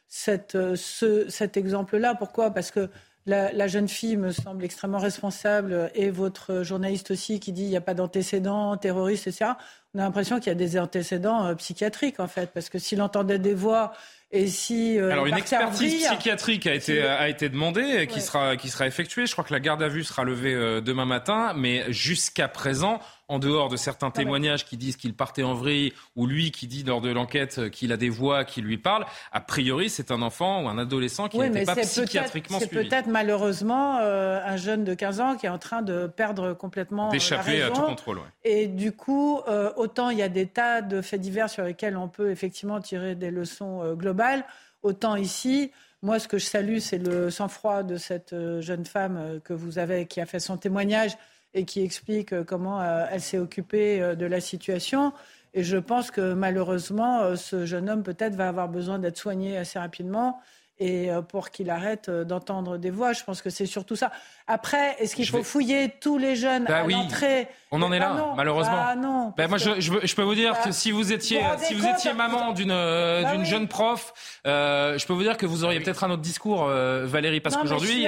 cette, cet exemple-là. Pourquoi? Parce que la, jeune fille me semble extrêmement responsable et votre journaliste aussi qui dit il n'y a pas d'antécédents terroristes, etc. On a l'impression qu'il y a des antécédents euh, psychiatriques en fait, parce que s'il entendait des voix et si euh, alors une expertise psychiatrique a été a été demandée, qui sera qui sera effectuée. Je crois que la garde à vue sera levée euh, demain matin, mais jusqu'à présent, en dehors de certains témoignages qui disent qu'il partait en vrille, ou lui qui dit lors de l'enquête euh, qu'il a des voix qui lui parlent, a priori c'est un enfant ou un adolescent qui n'était pas psychiatriquement suivi. C'est peut-être malheureusement euh, un jeune de 15 ans qui est en train de perdre complètement euh, D'échapper à tout contrôle. Et du coup, autant il y a des tas de faits divers sur lesquels on peut effectivement tirer des leçons globales, autant ici... Moi, ce que je salue, c'est le sang-froid de cette jeune femme que vous avez, qui a fait son témoignage et qui explique euh, comment euh, elle s'est occupée euh, de la situation. Et je pense que malheureusement, ce jeune homme peut-être va avoir besoin d'être soigné assez rapidement et pour qu'il arrête d'entendre des voix. Je pense que c'est surtout ça. Après, est-ce qu'il faut fouiller tous les jeunes bah à l'entrée? On en est là, malheureusement. Ah non, bah, moi, je, je, peux vous dire que si vous étiez, si vous étiez maman d'une euh, bah jeune prof, euh, je peux vous dire que vous auriez peut-être un autre discours, euh, Valérie, parce qu'aujourd'hui,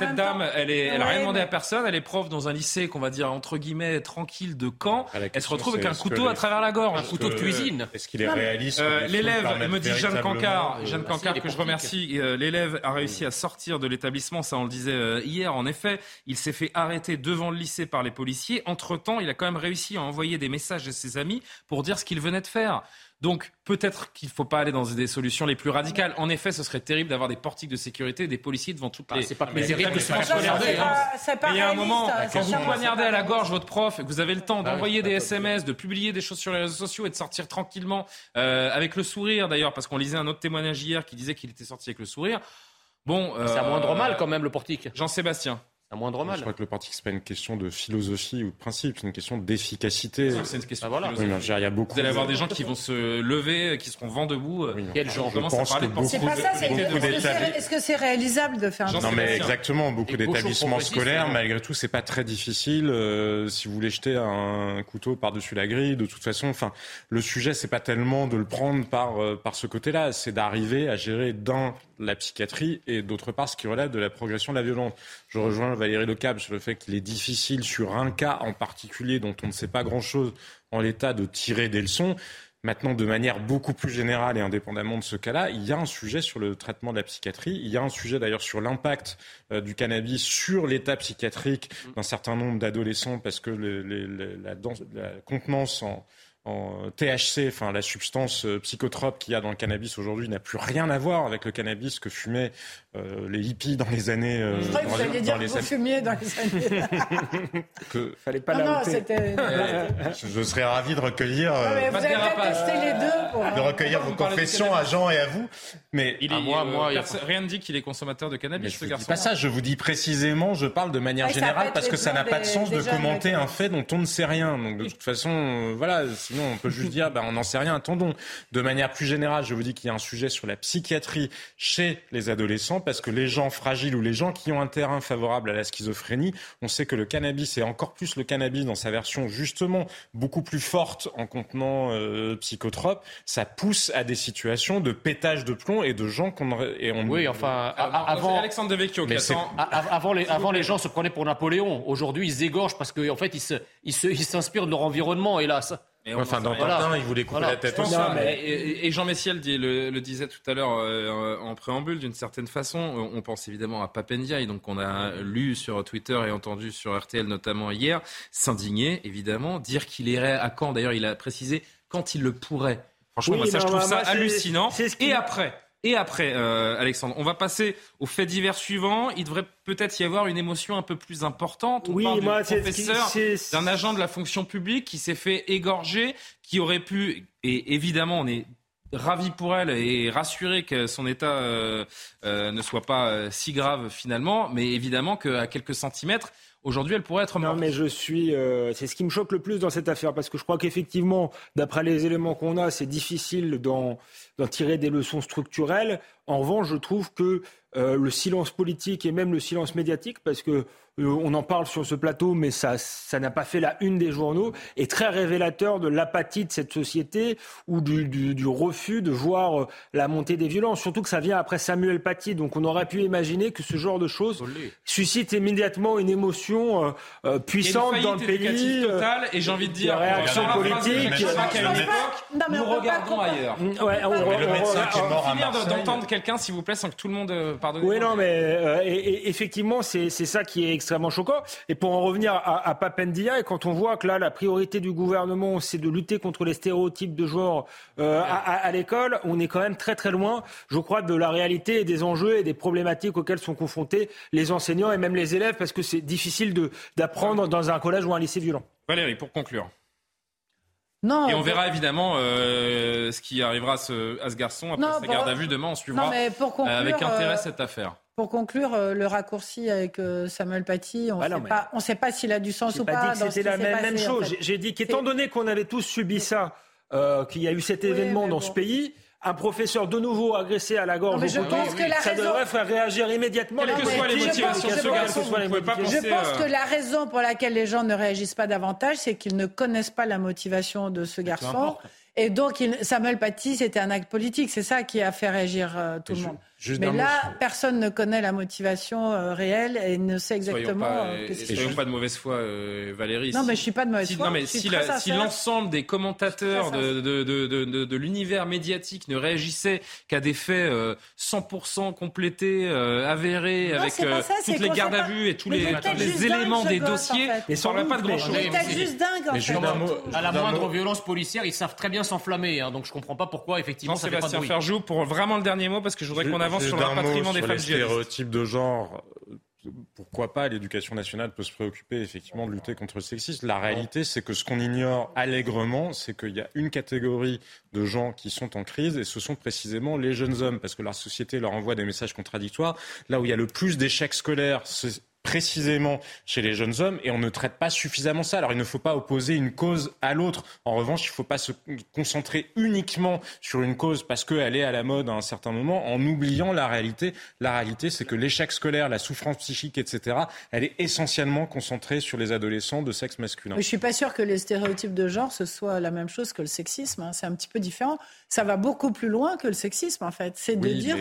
cette dame, elle est, elle a rien demandé à personne. Elle est prof dans un lycée qu'on va dire entre guillemets tranquille de Caen. Elle se retrouve avec un couteau à travers la gorge, un couteau de cuisine. Est-ce qu'il est réaliste L'élève, me dit Jeanne Cancard, Jeanne Cancard que je remercie. L'élève a réussi à sortir de l'établissement, ça on le disait hier. En effet fait, il s'est fait arrêter devant le lycée par les policiers. Entre-temps, il a quand même réussi à envoyer des messages à ses amis pour dire ce qu'il venait de faire. Donc peut-être qu'il ne faut pas aller dans des solutions les plus radicales. En effet, ce serait terrible d'avoir des portiques de sécurité, des policiers devant toutes ah, les. c'est pas mais terrible que hein. Il y a un moment, quand vous poignardez à la gorge votre prof, et que vous avez le temps ah d'envoyer des SMS, de publier des choses sur les réseaux sociaux et de sortir tranquillement euh, avec le sourire d'ailleurs, parce qu'on lisait un autre témoignage hier qui disait qu'il était sorti avec le sourire. Bon, c'est à moindre mal quand même le portique. Jean-Sébastien à moindre mal. Je crois que le parti, c'est pas une question de philosophie ou de principe, c'est une question d'efficacité. C'est une question. Ah, voilà. oui, il y a beaucoup. Vous allez avoir des gens qui vont se lever, qui seront vent debout. Oui, Quel genre Je pense que beaucoup, c'est pas ça, c'est est-ce que c'est réalisable de faire un Non, mais exactement. Beaucoup d'établissements scolaires, malgré tout, c'est pas très difficile. Euh, si vous voulez jeter un couteau par-dessus la grille, de toute façon, enfin, le sujet, c'est pas tellement de le prendre par euh, par ce côté-là, c'est d'arriver à gérer d'un la psychiatrie et d'autre part ce qui relève de la progression de la violence. Je rejoins Valérie Lecable sur le fait qu'il est difficile sur un cas en particulier dont on ne sait pas grand-chose en l'état de tirer des leçons. Maintenant, de manière beaucoup plus générale et indépendamment de ce cas-là, il y a un sujet sur le traitement de la psychiatrie. Il y a un sujet d'ailleurs sur l'impact euh, du cannabis sur l'état psychiatrique d'un certain nombre d'adolescents parce que la, la, contenance en, en THC, enfin la substance euh, psychotrope qu'il y a dans le cannabis aujourd'hui n'a plus rien à voir avec le cannabis que fumaient euh, les hippies dans les années. Euh, je crois que vous alliez dire que vous fumiez dans les années. que fallait pas non, non, c'était. je serais ravi de recueillir. Non, mais vous avez testé les deux. Pour... De recueillir vos confessions à Jean et à vous. Mais il est, moi, moi, rien ne dit qu'il est consommateur de cannabis. ce garçon. Pas ça. Je vous dis précisément. Je parle de manière générale parce que ça n'a pas de sens de commenter un fait dont on ne sait rien. Donc de toute façon, voilà on peut juste dire, ben, on n'en sait rien, attendons. De manière plus générale, je vous dis qu'il y a un sujet sur la psychiatrie chez les adolescents, parce que les gens fragiles ou les gens qui ont un terrain favorable à la schizophrénie, on sait que le cannabis, et encore plus le cannabis dans sa version justement beaucoup plus forte en contenant euh, psychotropes, ça pousse à des situations de pétage de plomb et de gens qu'on... Et on... Oui, enfin, avant... Alexandre Devecchio qui Avant, les, avant, les gens se prenaient pour Napoléon. Aujourd'hui, ils se dégorgent parce qu'en en fait, ils s'inspirent ils de leur environnement, hélas enfin, dans Tintin, il voulait couper la tête aussi. Et, Jean Messiel le, disait tout à l'heure euh, en préambule, d'une certaine façon. On pense évidemment à Papendiaï, donc on a lu sur Twitter et entendu sur RTL notamment hier, s'indigner évidemment, dire qu'il irait à quand. D'ailleurs, il a précisé quand il le pourrait. Franchement, moi, ça, je trouve ça hallucinant. Et après, et après, euh, Alexandre, on va passer au fait divers suivant. Il devrait peut-être y avoir une émotion un peu plus importante. On oui, parle moi, professeur, d'un agent de la fonction publique qui s'est fait égorger, qui aurait pu, et évidemment, on est ravi pour elle et rassuré que son état euh, euh, ne soit pas si grave finalement, mais évidemment qu'à quelques centimètres, Aujourd'hui, elle pourrait être morte. Non, mais je suis. c'est ce qui me choque le plus dans cette affaire, parce que je crois qu'effectivement, d'après les éléments qu'on a, c'est difficile d'en d'en tirer des leçons structurelles. En revanche, je trouve que euh, le silence politique et même le silence médiatique, parce que euh, on en parle sur ce plateau, mais ça, ça n'a pas fait la une des journaux, est très révélateur de l'apathie de cette société ou du, du, du refus de voir euh, la montée des violences. Surtout que ça vient après Samuel Paty, donc on aurait pu imaginer que ce genre de choses suscite immédiatement une émotion euh, puissante dans le pays. Totale, et j'ai envie de dire, réaction politique. nous regardons ailleurs. Ouais, on, on, le médecin qui à quelqu'un, s'il vous plaît, sans que tout le monde pardonne. Oui, non, mais et, effectivement, c'est ça qui est extrêmement choquant. Et pour en revenir à, à Papendia, et quand on voit que là, la priorité du gouvernement, c'est de lutter contre les stéréotypes de genre euh, à, l'école, on est quand même très très loin, je crois, de la réalité et des enjeux et des problématiques auxquelles sont confrontés les enseignants et même les élèves, parce que c'est difficile d'apprendre dans un collège ou un lycée violent. Valérie, pour conclure. Non, et on verra évidemment euh, ce qui arrivera à ce, à ce garçon après sa garde à vue demain. On suivra avec intérêt euh, cette affaire. Pour conclure, euh, le raccourci avec euh, Samuel Paty, on ne sait pas s'il a du sens ou pas. pas dit que c'était la même, chose. J'ai dit qu'étant donné qu'on avait tous subi ça, euh, qu'il y a eu cet événement dans ce pays, un professeur de nouveau agressé à la gorge au couteau, ça devrait faire réagir immédiatement. Quelles que soient les motivations de ce garçon, Je pense que la raison pour laquelle les gens ne réagissent pas davantage, c'est qu'ils ne connaissent pas la motivation de ce garçon. Et donc, Samuel Paty, c'était un acte politique. C'est ça qui a fait réagir tout le monde. Mais là, personne ne connaît la motivation euh, réelle et ne sait exactement. Pas, euh, soyons pas de mauvaise foi, euh, Valérie. Non, mais je suis pas de mauvaise foi. Non, mais si, l'ensemble des commentateurs de, de, de, de l'univers médiatique ne réagissaient qu'à des faits 100% complétés, avérés, avec toutes les gardes à vue et tous les, les éléments des dossiers, et ne pas de grand-chose. Mais juste dingue. À la moindre violence policière, ils savent très bien s'enflammer. Hein, donc je comprends pas pourquoi, effectivement, ça fait pas de bruit. Ferjou, pour vraiment le dernier mot, parce que je voudrais qu'on avance sur le rapatriement des femmes stéréotypes de genre pourquoi pas l'éducation nationale peut se préoccuper effectivement de lutter contre le sexisme. La réalité, c'est que ce qu'on ignore allègrement, c'est qu'il y a une catégorie de gens qui sont en crise et ce sont précisément les jeunes hommes parce que la société leur envoie des messages contradictoires. Là où il y a le plus d'échecs scolaires, précisément chez les jeunes hommes et on ne traite pas suffisamment ça. Alors il ne faut pas opposer une cause à l'autre. En revanche, il ne faut pas se concentrer uniquement sur une cause parce qu'elle est à la mode à un certain moment en oubliant la réalité. La réalité, c'est que l'échec scolaire, la souffrance psychique, etc., elle est essentiellement concentrée sur les adolescents de sexe masculin. Je ne suis pas sûr que les stéréotypes de genre, ce soit la même chose que le sexisme. Hein. C'est un petit peu différent. Ça va beaucoup plus loin que le sexisme, en fait. C'est de dire...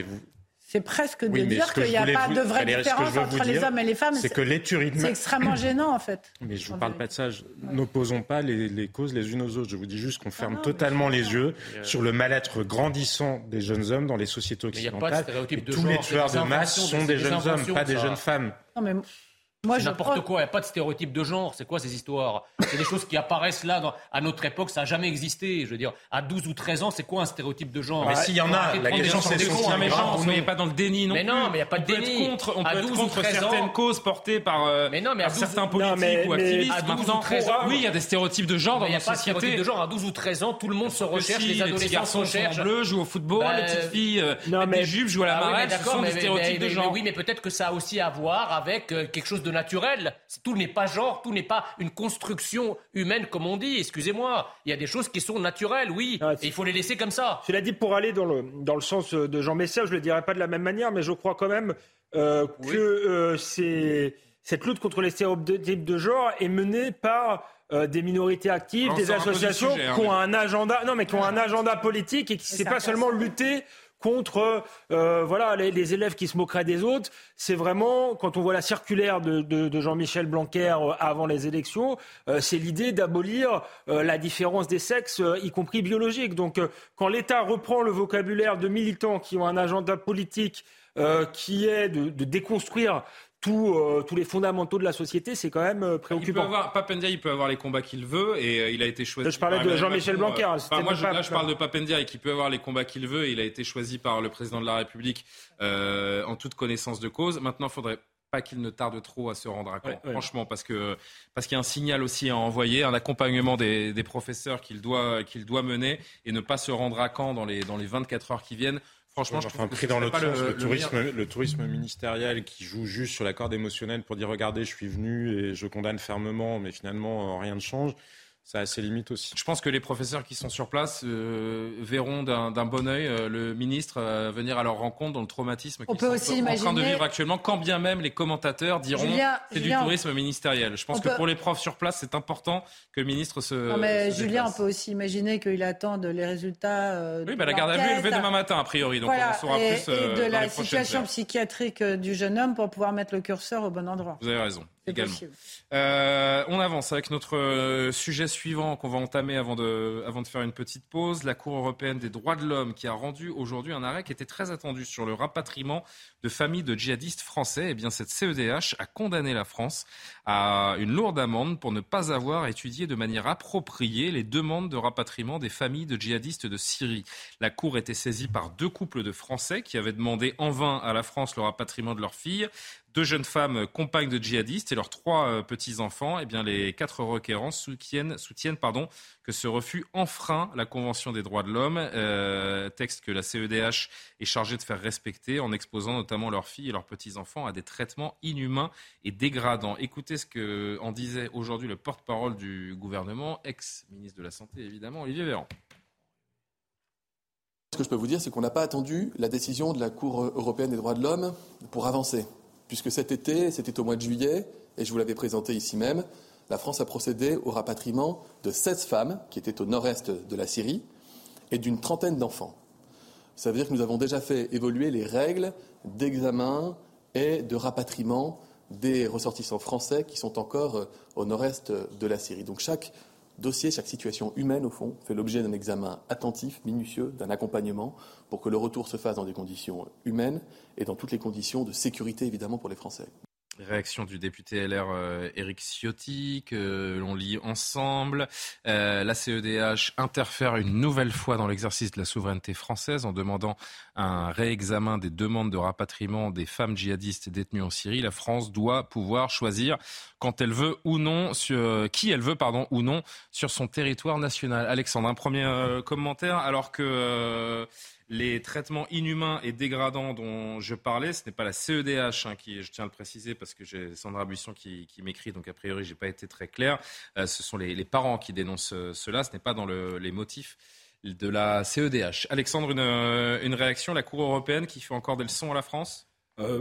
C'est presque de dire qu'il n'y a pas de vraie différence entre les hommes et les femmes. C'est que C'est extrêmement gênant, en fait. Mais je ne vous parle pas de ça. N'opposons pas les, causes les unes aux autres. Je vous dis juste qu'on ferme totalement les yeux sur le mal-être grandissant des jeunes hommes dans les sociétés occidentales. tous les tueurs de masse sont des jeunes hommes, pas des jeunes femmes. Non, mais n'importe quoi. Il n'y a pas de stéréotype de genre. C'est quoi ces histoires? C'est des choses qui apparaissent là. à notre époque, ça n'a jamais existé. Je veux dire, à 12 ou 13 ans, c'est quoi un stéréotype de genre? Mais s'il y en a, la question c'est des méchants. Soyez pas dans le déni non Mais non, mais il n'y a pas de déni. Contre, on peut être contre certaines causes portées par, euh, certains politiques ou activistes. À 12 ou 13 ans, oui, il y a des stéréotypes de genre dans notre société. De genre. À 12 ou 13 ans, tout le monde se recherche. Les adolescents se recherchent. Les bleu jouent au football, les petites filles mettent des jupes, jouent à la marelle. Ce sont des stéréotypes de genre. Oui, mais peut-être que ça a aussi à voir avec quelque chose de naturel tout n'est pas genre, tout n'est pas une construction humaine comme on dit. Excusez-moi, il y a des choses qui sont naturelles, oui, ah, et il faut les laisser comme ça. Cela dit, pour aller dans le, dans le sens de Jean Messia, je ne le dirais pas de la même manière, mais je crois quand même euh, que euh, cette lutte contre les stéréotypes de genre est menée par euh, des minorités actives, des associations hein, qui ont un agenda, non mais qui ont un agenda politique et qui ne c'est pas seulement lutter contre euh, voilà les, élèves qui se moqueraient des autres. C'est vraiment quand on voit la circulaire de, Jean-Michel Blanquer euh, avant les élections, euh, c'est l'idée d'abolir la différence des sexes, y compris biologiques. Donc quand l'État reprend le vocabulaire de militants qui ont un agenda politique qui est de déconstruire euh, tous les fondamentaux de la société, c'est quand même euh, préoccupant. Il peut avoir, Papendia, il peut avoir les combats qu'il veut et euh, il a été choisi. je parlais de Jean-Michel Blanquer. moi, là, je parle de Papendia et qui peut avoir les combats qu'il veut et il a été choisi par le président de la République en toute connaissance de cause. Maintenant, il faudrait pas qu'il ne tarde trop à se rendre à Caen, franchement, parce que parce qu'il y a un signal aussi à envoyer, un accompagnement des, des professeurs qu'il doit qu'il doit mener et ne pas se rendre à Caen dans les dans les 24 heures qui viennent. Franchement, je enfin, pris dans l'autre sens, le, tourisme, le, tourisme ministériel qui joue juste sur la corde émotionnelle pour dire regardez, je suis venu et je condamne fermement, mais finalement rien ne change ça a ses limites aussi. Je pense que les professeurs qui sont sur place euh, verront d'un bon oeil euh, le ministre euh, venir à leur rencontre dans le traumatisme qu'ils sont en train de vivre actuellement, quand bien même les commentateurs diront c'est du tourisme ministériel. Je pense que pour les profs sur place, c'est important que le ministre se. Non, mais Julien, on peut aussi imaginer qu'il attende les résultats. oui, bah, la garde à vue est levée demain matin, a priori. Donc on saura et, plus. et de la situation psychiatrique du jeune homme pour pouvoir mettre le curseur au bon endroit. Vous avez raison. Euh, on avance avec notre euh, sujet suivant qu'on va entamer avant de, avant de faire une petite pause. La Cour européenne des droits de l'homme qui a rendu aujourd'hui un arrêt qui était très attendu sur le rapatriement de familles de djihadistes français. Eh bien, cette CEDH a condamné la France à une lourde amende pour ne pas avoir étudié de manière appropriée les demandes de rapatriement des familles de djihadistes de Syrie. La Cour était saisie par deux couples de Français qui avaient demandé en vain à la France le rapatriement de leurs filles deux jeunes femmes compagnes de djihadistes et leurs trois euh, petits-enfants, eh les quatre requérants soutiennent, soutiennent pardon, que ce refus enfreint la Convention des droits de l'homme, euh, texte que la CEDH est chargée de faire respecter en exposant notamment leurs filles et leurs petits-enfants à des traitements inhumains et dégradants. Écoutez ce que en disait aujourd'hui le porte-parole du gouvernement, ex-ministre de la Santé évidemment, Olivier Véran. Ce que je peux vous dire, c'est qu'on n'a pas attendu la décision de la Cour européenne des droits de l'homme pour avancer puisque cet été, c'était au mois de juillet, et je vous l'avais présenté ici même, la France a procédé au rapatriement de 16 femmes qui étaient au nord-est de la Syrie et d'une trentaine d'enfants. Ça veut dire que nous avons déjà fait évoluer les règles d'examen et de rapatriement des ressortissants français qui sont encore euh, au nord-est de la Syrie. Donc chaque dossier, chaque situation humaine, au fond, fait l'objet d'un examen attentif, minutieux, d'un accompagnement pour que le retour se fasse dans des conditions humaines et dans toutes les conditions de sécurité, évidemment, pour les Français. Réaction du député LR euh, Éric Ciotti, que l'on lit ensemble. Euh, la CEDH interfère une nouvelle fois dans l'exercice de la souveraineté française en demandant un réexamen des demandes de rapatriement des femmes djihadistes détenues en Syrie. La France doit pouvoir choisir quand elle veut ou non, sur, qui elle veut pardon ou non sur son territoire national. Alexandre, un premier euh, commentaire alors que les traitements inhumains et dégradants dont je parlais, ce n'est pas la CEDH hein, qui, je tiens à le préciser parce que j'ai Sandra Buisson qui, m'écrit, donc a priori j'ai pas été très clair. Euh, ce sont les, parents qui dénoncent euh, cela, ce n'est pas dans les motifs de la CEDH. Alexandre, une, euh, réaction, la Cour européenne qui fait encore des leçons à la France?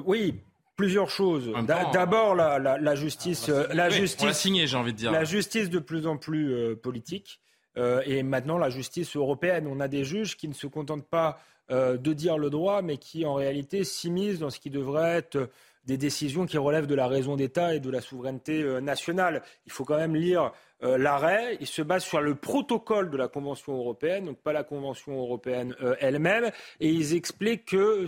Oui, plusieurs choses. D'abord la, justice, la justice, j'ai envie de dire. La justice de plus en plus politique. Euh, et maintenant la justice européenne. On a des juges qui ne se contentent pas euh, de dire le droit, mais qui en réalité s'immiscent dans ce qui devrait être des décisions qui relèvent de la raison d'État et de la souveraineté euh, nationale. Il faut quand même lire l'arrêt. Il se base sur le protocole de la Convention européenne, donc pas la Convention européenne elle-même. Et ils expliquent que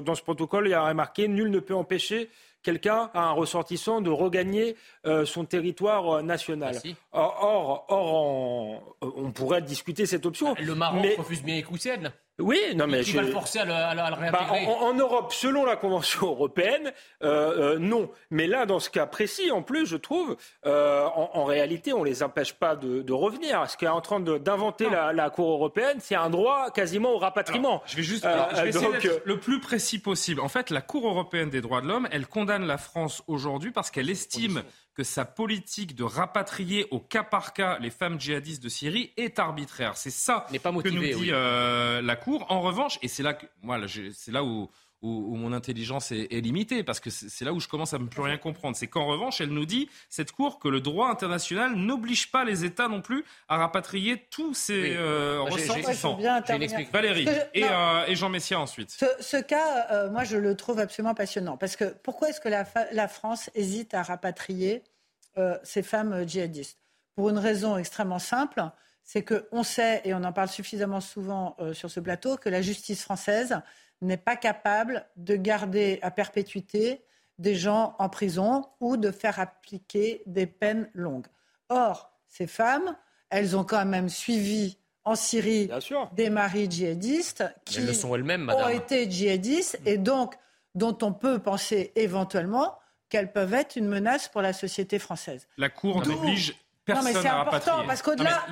dans ce protocole, il y a marqué nul ne peut empêcher quelqu'un, un ressortissant, de regagner euh, son territoire euh, national. Or, or, on pourrait discuter cette option. Le Maroc refuse bien écouter. Oui, non mais qui va le forcer à le, bah, en, Europe, selon la Convention européenne, euh, euh, non. Mais là, dans ce cas précis, en plus, je trouve, euh, en, réalité, on les empêche pas de, revenir. Ce qu'est en train d'inventer la, Cour européenne, c'est un droit quasiment au rapatriement. je vais juste, je vais essayer le plus précis possible. En fait, la Cour européenne des droits de l'homme, elle condamne la France aujourd'hui parce qu'elle estime que sa politique de rapatrier au cas par cas les femmes djihadistes de Syrie est arbitraire. C'est ça que nous dit euh, la Cour. En revanche, et c'est là, que, moi, c'est là où où, mon intelligence est, limitée, parce que c'est là où je commence à ne plus rien comprendre. C'est qu'en revanche, elle nous dit, cette Cour, que le droit international n'oblige pas les États non plus à rapatrier tous ces euh, ressortissants. Valérie euh, et, Jean Messia ensuite. Ce, cas, euh, moi, je le trouve absolument passionnant, parce que pourquoi est-ce que la, la, France hésite à rapatrier ces femmes djihadistes? Pour une raison extrêmement simple c'est qu'on sait, et on en parle suffisamment souvent sur ce plateau, que la justice française n'est pas capable de garder à perpétuité des gens en prison ou de faire appliquer des peines longues. Or, ces femmes, elles ont quand même suivi en Syrie des maris djihadistes qui ont été djihadistes et donc dont on peut penser éventuellement qu'elles peuvent être une menace pour la société française. La Cour n'oblige personne non, mais à rapatrier. Parce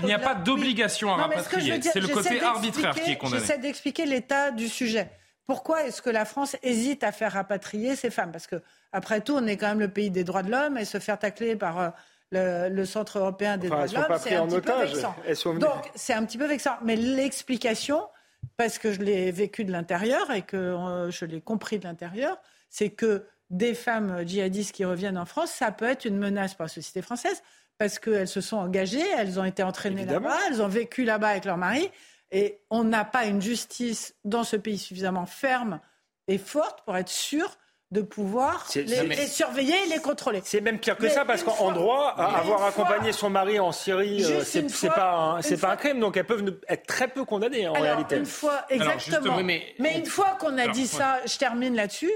il n'y a pas d'obligation à rapatrier. C'est le côté arbitraire qui est condamné. J'essaie d'expliquer l'état du sujet. Pourquoi est-ce que la France hésite à faire rapatrier ces femmes? Parce que, après tout, on est quand même le pays des droits de l'homme et se faire tacler par euh, le, Centre européen des droits de l'homme, c'est un petit peu vexant. Donc, c'est un petit peu vexant. Mais l'explication, parce que je l'ai vécu de l'intérieur et que euh, je l'ai compris de l'intérieur, c'est que des femmes djihadistes qui reviennent en France, ça peut être une menace pour la société française parce qu'elles se sont engagées, elles ont été entraînées là-bas, elles ont vécu là-bas avec leur mari. Et on n'a pas une justice dans ce pays suffisamment ferme et forte pour être sûr de pouvoir les, surveiller et les contrôler. C'est même pire que ça parce qu'en droit, avoir accompagné son mari en Syrie, euh, c'est pas un, c'est pas un crime, donc elles peuvent être très peu condamnées en réalité. Une fois, exactement. mais, une fois qu'on a dit ça, je termine là-dessus.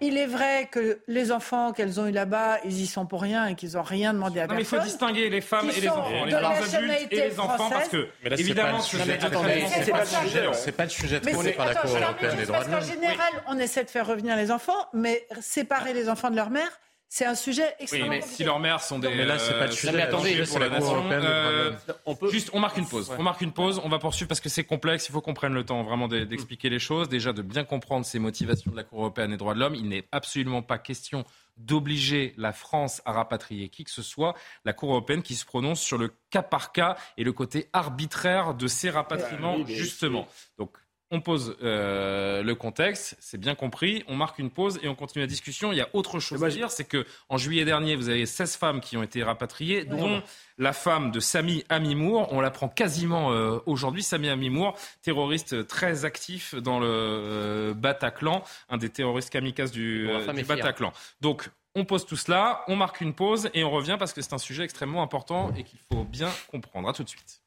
Il est vrai que les enfants qu'elles ont eu là-bas, ils y sont pour rien et qu'ils n'ont rien demandé à personne. mais il faut distinguer les femmes et les enfants, les adultes et les enfants, parce que évidemment, c'est pas le sujet traité par la Cour européenne des droits de l'homme. Parce qu'en général, on essaie de faire revenir les enfants, mais séparer les enfants de leur mère, c'est un sujet extrêmement oui, mais si leurs mères sont des. Mais là, c'est pas le euh, sujet. attendez, pour la, nation. Euh, on peut... Juste, on marque une pause. On marque une pause. On va poursuivre parce que c'est complexe. Il faut qu'on prenne le temps vraiment d'expliquer les choses. Déjà, de bien comprendre ces motivations de la Cour européenne des droits de l'homme. Il n'est absolument pas question d'obliger la France à rapatrier qui que ce soit. La Cour européenne qui se prononce sur le cas par cas et le côté arbitraire de ces rapatriements, justement. Donc, on pose euh, le contexte, c'est bien compris, on marque une pause et on continue la discussion. Il y a autre chose à dire, c'est que en juillet dernier, vous avez 16 femmes qui ont été rapatriées, dont la femme de Sami Amimour. On l'apprend quasiment euh, aujourd'hui. Sami Amimour, terroriste très actif dans le euh, Bataclan, un des terroristes kamikazes du, du Bataclan. Donc, on pose tout cela, on marque une pause et on revient parce que c'est un sujet extrêmement important et qu'il faut bien comprendre. À tout de suite.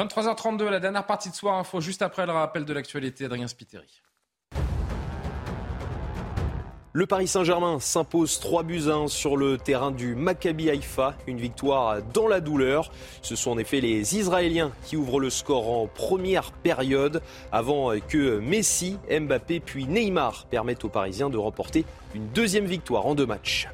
23h32, la dernière partie de Soir Info, juste après le rappel de l'actualité, Adrien Spiteri. Le Paris Saint-Germain s'impose 3 buts 1 sur le terrain du Maccabi Haïfa, une victoire dans la douleur. Ce sont en effet les Israéliens qui ouvrent le score en première période avant que Messi, Mbappé puis Neymar permettent aux Parisiens de remporter une deuxième victoire en deux matchs.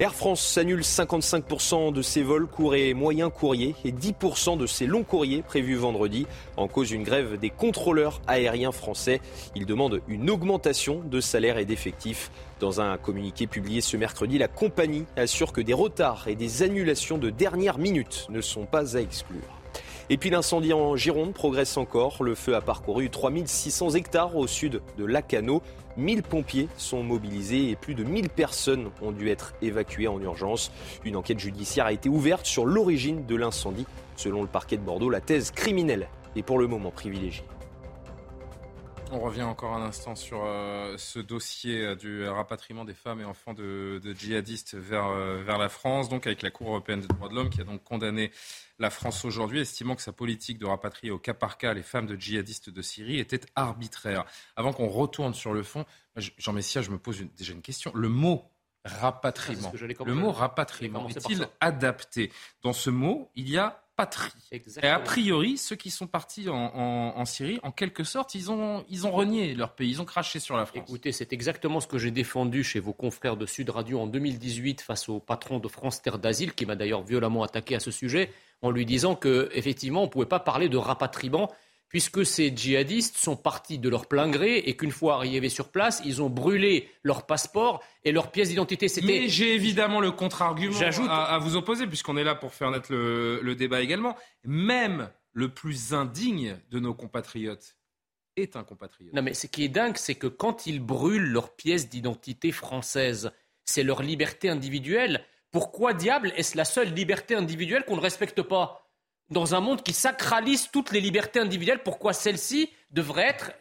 Air France s'annule 55% de ses vols courts moyens courriers et 10% de ses longs courriers prévus vendredi en cause d'une grève des contrôleurs aériens français. Ils demandent une augmentation de salaire et d'effectifs. Dans un communiqué publié ce mercredi, la compagnie assure que des retards et des annulations de dernière minute ne sont pas à exclure. Et puis l'incendie en Gironde progresse encore. Le feu a parcouru 3600 hectares au sud de Lacano. 1000 pompiers sont mobilisés et plus de 1000 personnes ont dû être évacuées en urgence. Une enquête judiciaire a été ouverte sur l'origine de l'incendie. Selon le parquet de Bordeaux, la thèse criminelle est pour le moment privilégiée. On revient encore un instant sur euh, ce dossier euh, du rapatriement des femmes et enfants de, djihadistes vers, euh, vers la France, donc avec la Cour européenne des droits de l'homme qui a donc condamné la France aujourd'hui, estimant que sa politique de rapatrier au cas par cas les femmes de djihadistes de Syrie était arbitraire. Avant qu'on retourne sur le fond, Jean Messia, je me pose déjà une question. Le mot rapatriement, le mot rapatriement est-il adapté? Dans ce mot, il y a et a priori, ceux qui sont partis en, Syrie, en quelque sorte, ils ont, ils ont renié leur pays, ils ont craché sur la France. Écoutez, c'est exactement ce que j'ai défendu chez vos confrères de Sud Radio en 2018 face au patron de France Terre d'Asile, qui m'a d'ailleurs violemment attaqué à ce sujet, en lui disant qu'effectivement, on ne pouvait pas parler de rapatriement puisque ces djihadistes sont partis de leur plein gré et qu'une fois arrivés sur place, ils ont brûlé leur passeport et leurs pièces d'identité. Mais j'ai évidemment le contre-argument à, vous opposer, puisqu'on est là pour faire naître le, débat également. Même le plus indigne de nos compatriotes est un compatriote. Non, mais ce qui est dingue, c'est que quand ils brûlent leurs pièces d'identité françaises, c'est leur liberté individuelle. Pourquoi diable est-ce la seule liberté individuelle qu'on ne respecte pas dans un monde qui sacralise toutes les libertés individuelles, pourquoi celle-ci devrait être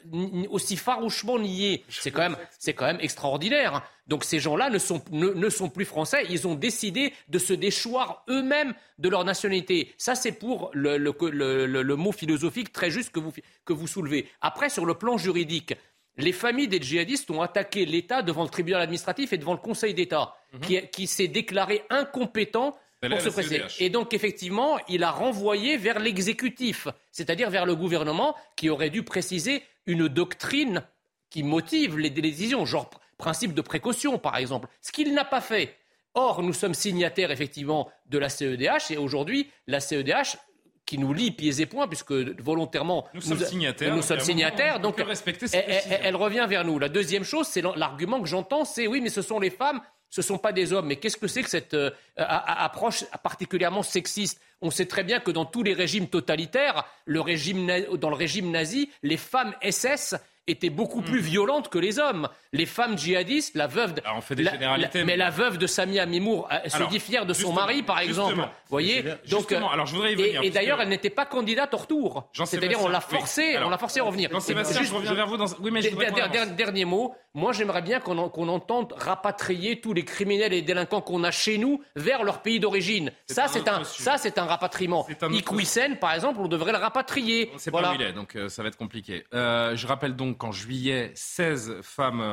aussi farouchement niée? C'est quand même, c'est quand même extraordinaire. Donc ces gens-là ne sont, ne, sont plus français. Ils ont décidé de se déchoir eux-mêmes de leur nationalité. Ça, c'est pour le, le, mot philosophique très juste que vous, que vous soulevez. Après, sur le plan juridique, les familles des djihadistes ont attaqué l'État devant le tribunal administratif et devant le Conseil d'État, mhm. qui, qui s'est déclaré incompétent pour se Et donc, effectivement, il a renvoyé vers l'exécutif, c'est-à-dire vers le gouvernement qui aurait dû préciser une doctrine qui motive les décisions, genre principe de précaution, par exemple, ce qu'il n'a pas fait. Or, nous sommes signataires, effectivement, de la CEDH, et aujourd'hui, la CEDH qui nous lie pieds et poings, puisque volontairement nous, sommes signataires. Nous sommes signataires, donc elle, revient vers nous. La deuxième chose, c'est l'argument que j'entends, c'est oui, mais ce sont les femmes ce ne sont pas des hommes. Mais qu'est-ce que c'est que cette euh, approche particulièrement sexiste? On sait très bien que dans tous les régimes totalitaires, dans le régime nazi, les femmes SS étaient beaucoup plus hmm. violentes que les hommes. Les femmes djihadistes, la veuve, de, on fait des généralités, mais... la veuve de Samia Mimour euh, se dit fière de son mari, par exemple. Vous voyez, donc euh, alors je voudrais y venir, et, d'ailleurs, elle n'était pas candidate au retour. C'est-à-dire, on l'a forcée, on l'a forcée à revenir. Jean-Sébastien, je reviens vers vous. Dans... Oui, mais je dernier mot. Moi, j'aimerais bien qu'on entende rapatrier tous les criminels et délinquants qu'on a chez nous vers leur pays d'origine. Ça, c'est un, ça, c'est un rapatriement. Iqwisen, par exemple, on devrait le rapatrier. On sait pas où il est, donc euh, ça va être compliqué. je rappelle donc qu'en juillet, 16 femmes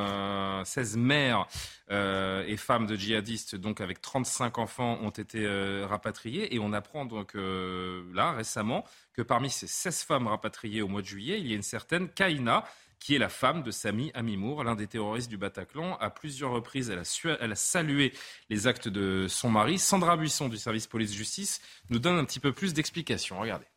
16 euh, mères euh, et femmes de djihadistes, donc avec 35 enfants, ont été euh, rapatriées. Et on apprend donc là, récemment, que parmi ces 16 femmes rapatriées au mois de juillet, il y a une certaine Kaina, qui est la femme de Sami Amimour, l'un des terroristes du Bataclan. À plusieurs reprises, elle a, elle a, salué les actes de son mari. Sandra Buisson du service police-justice nous donne un petit peu plus d'explications. Regardez.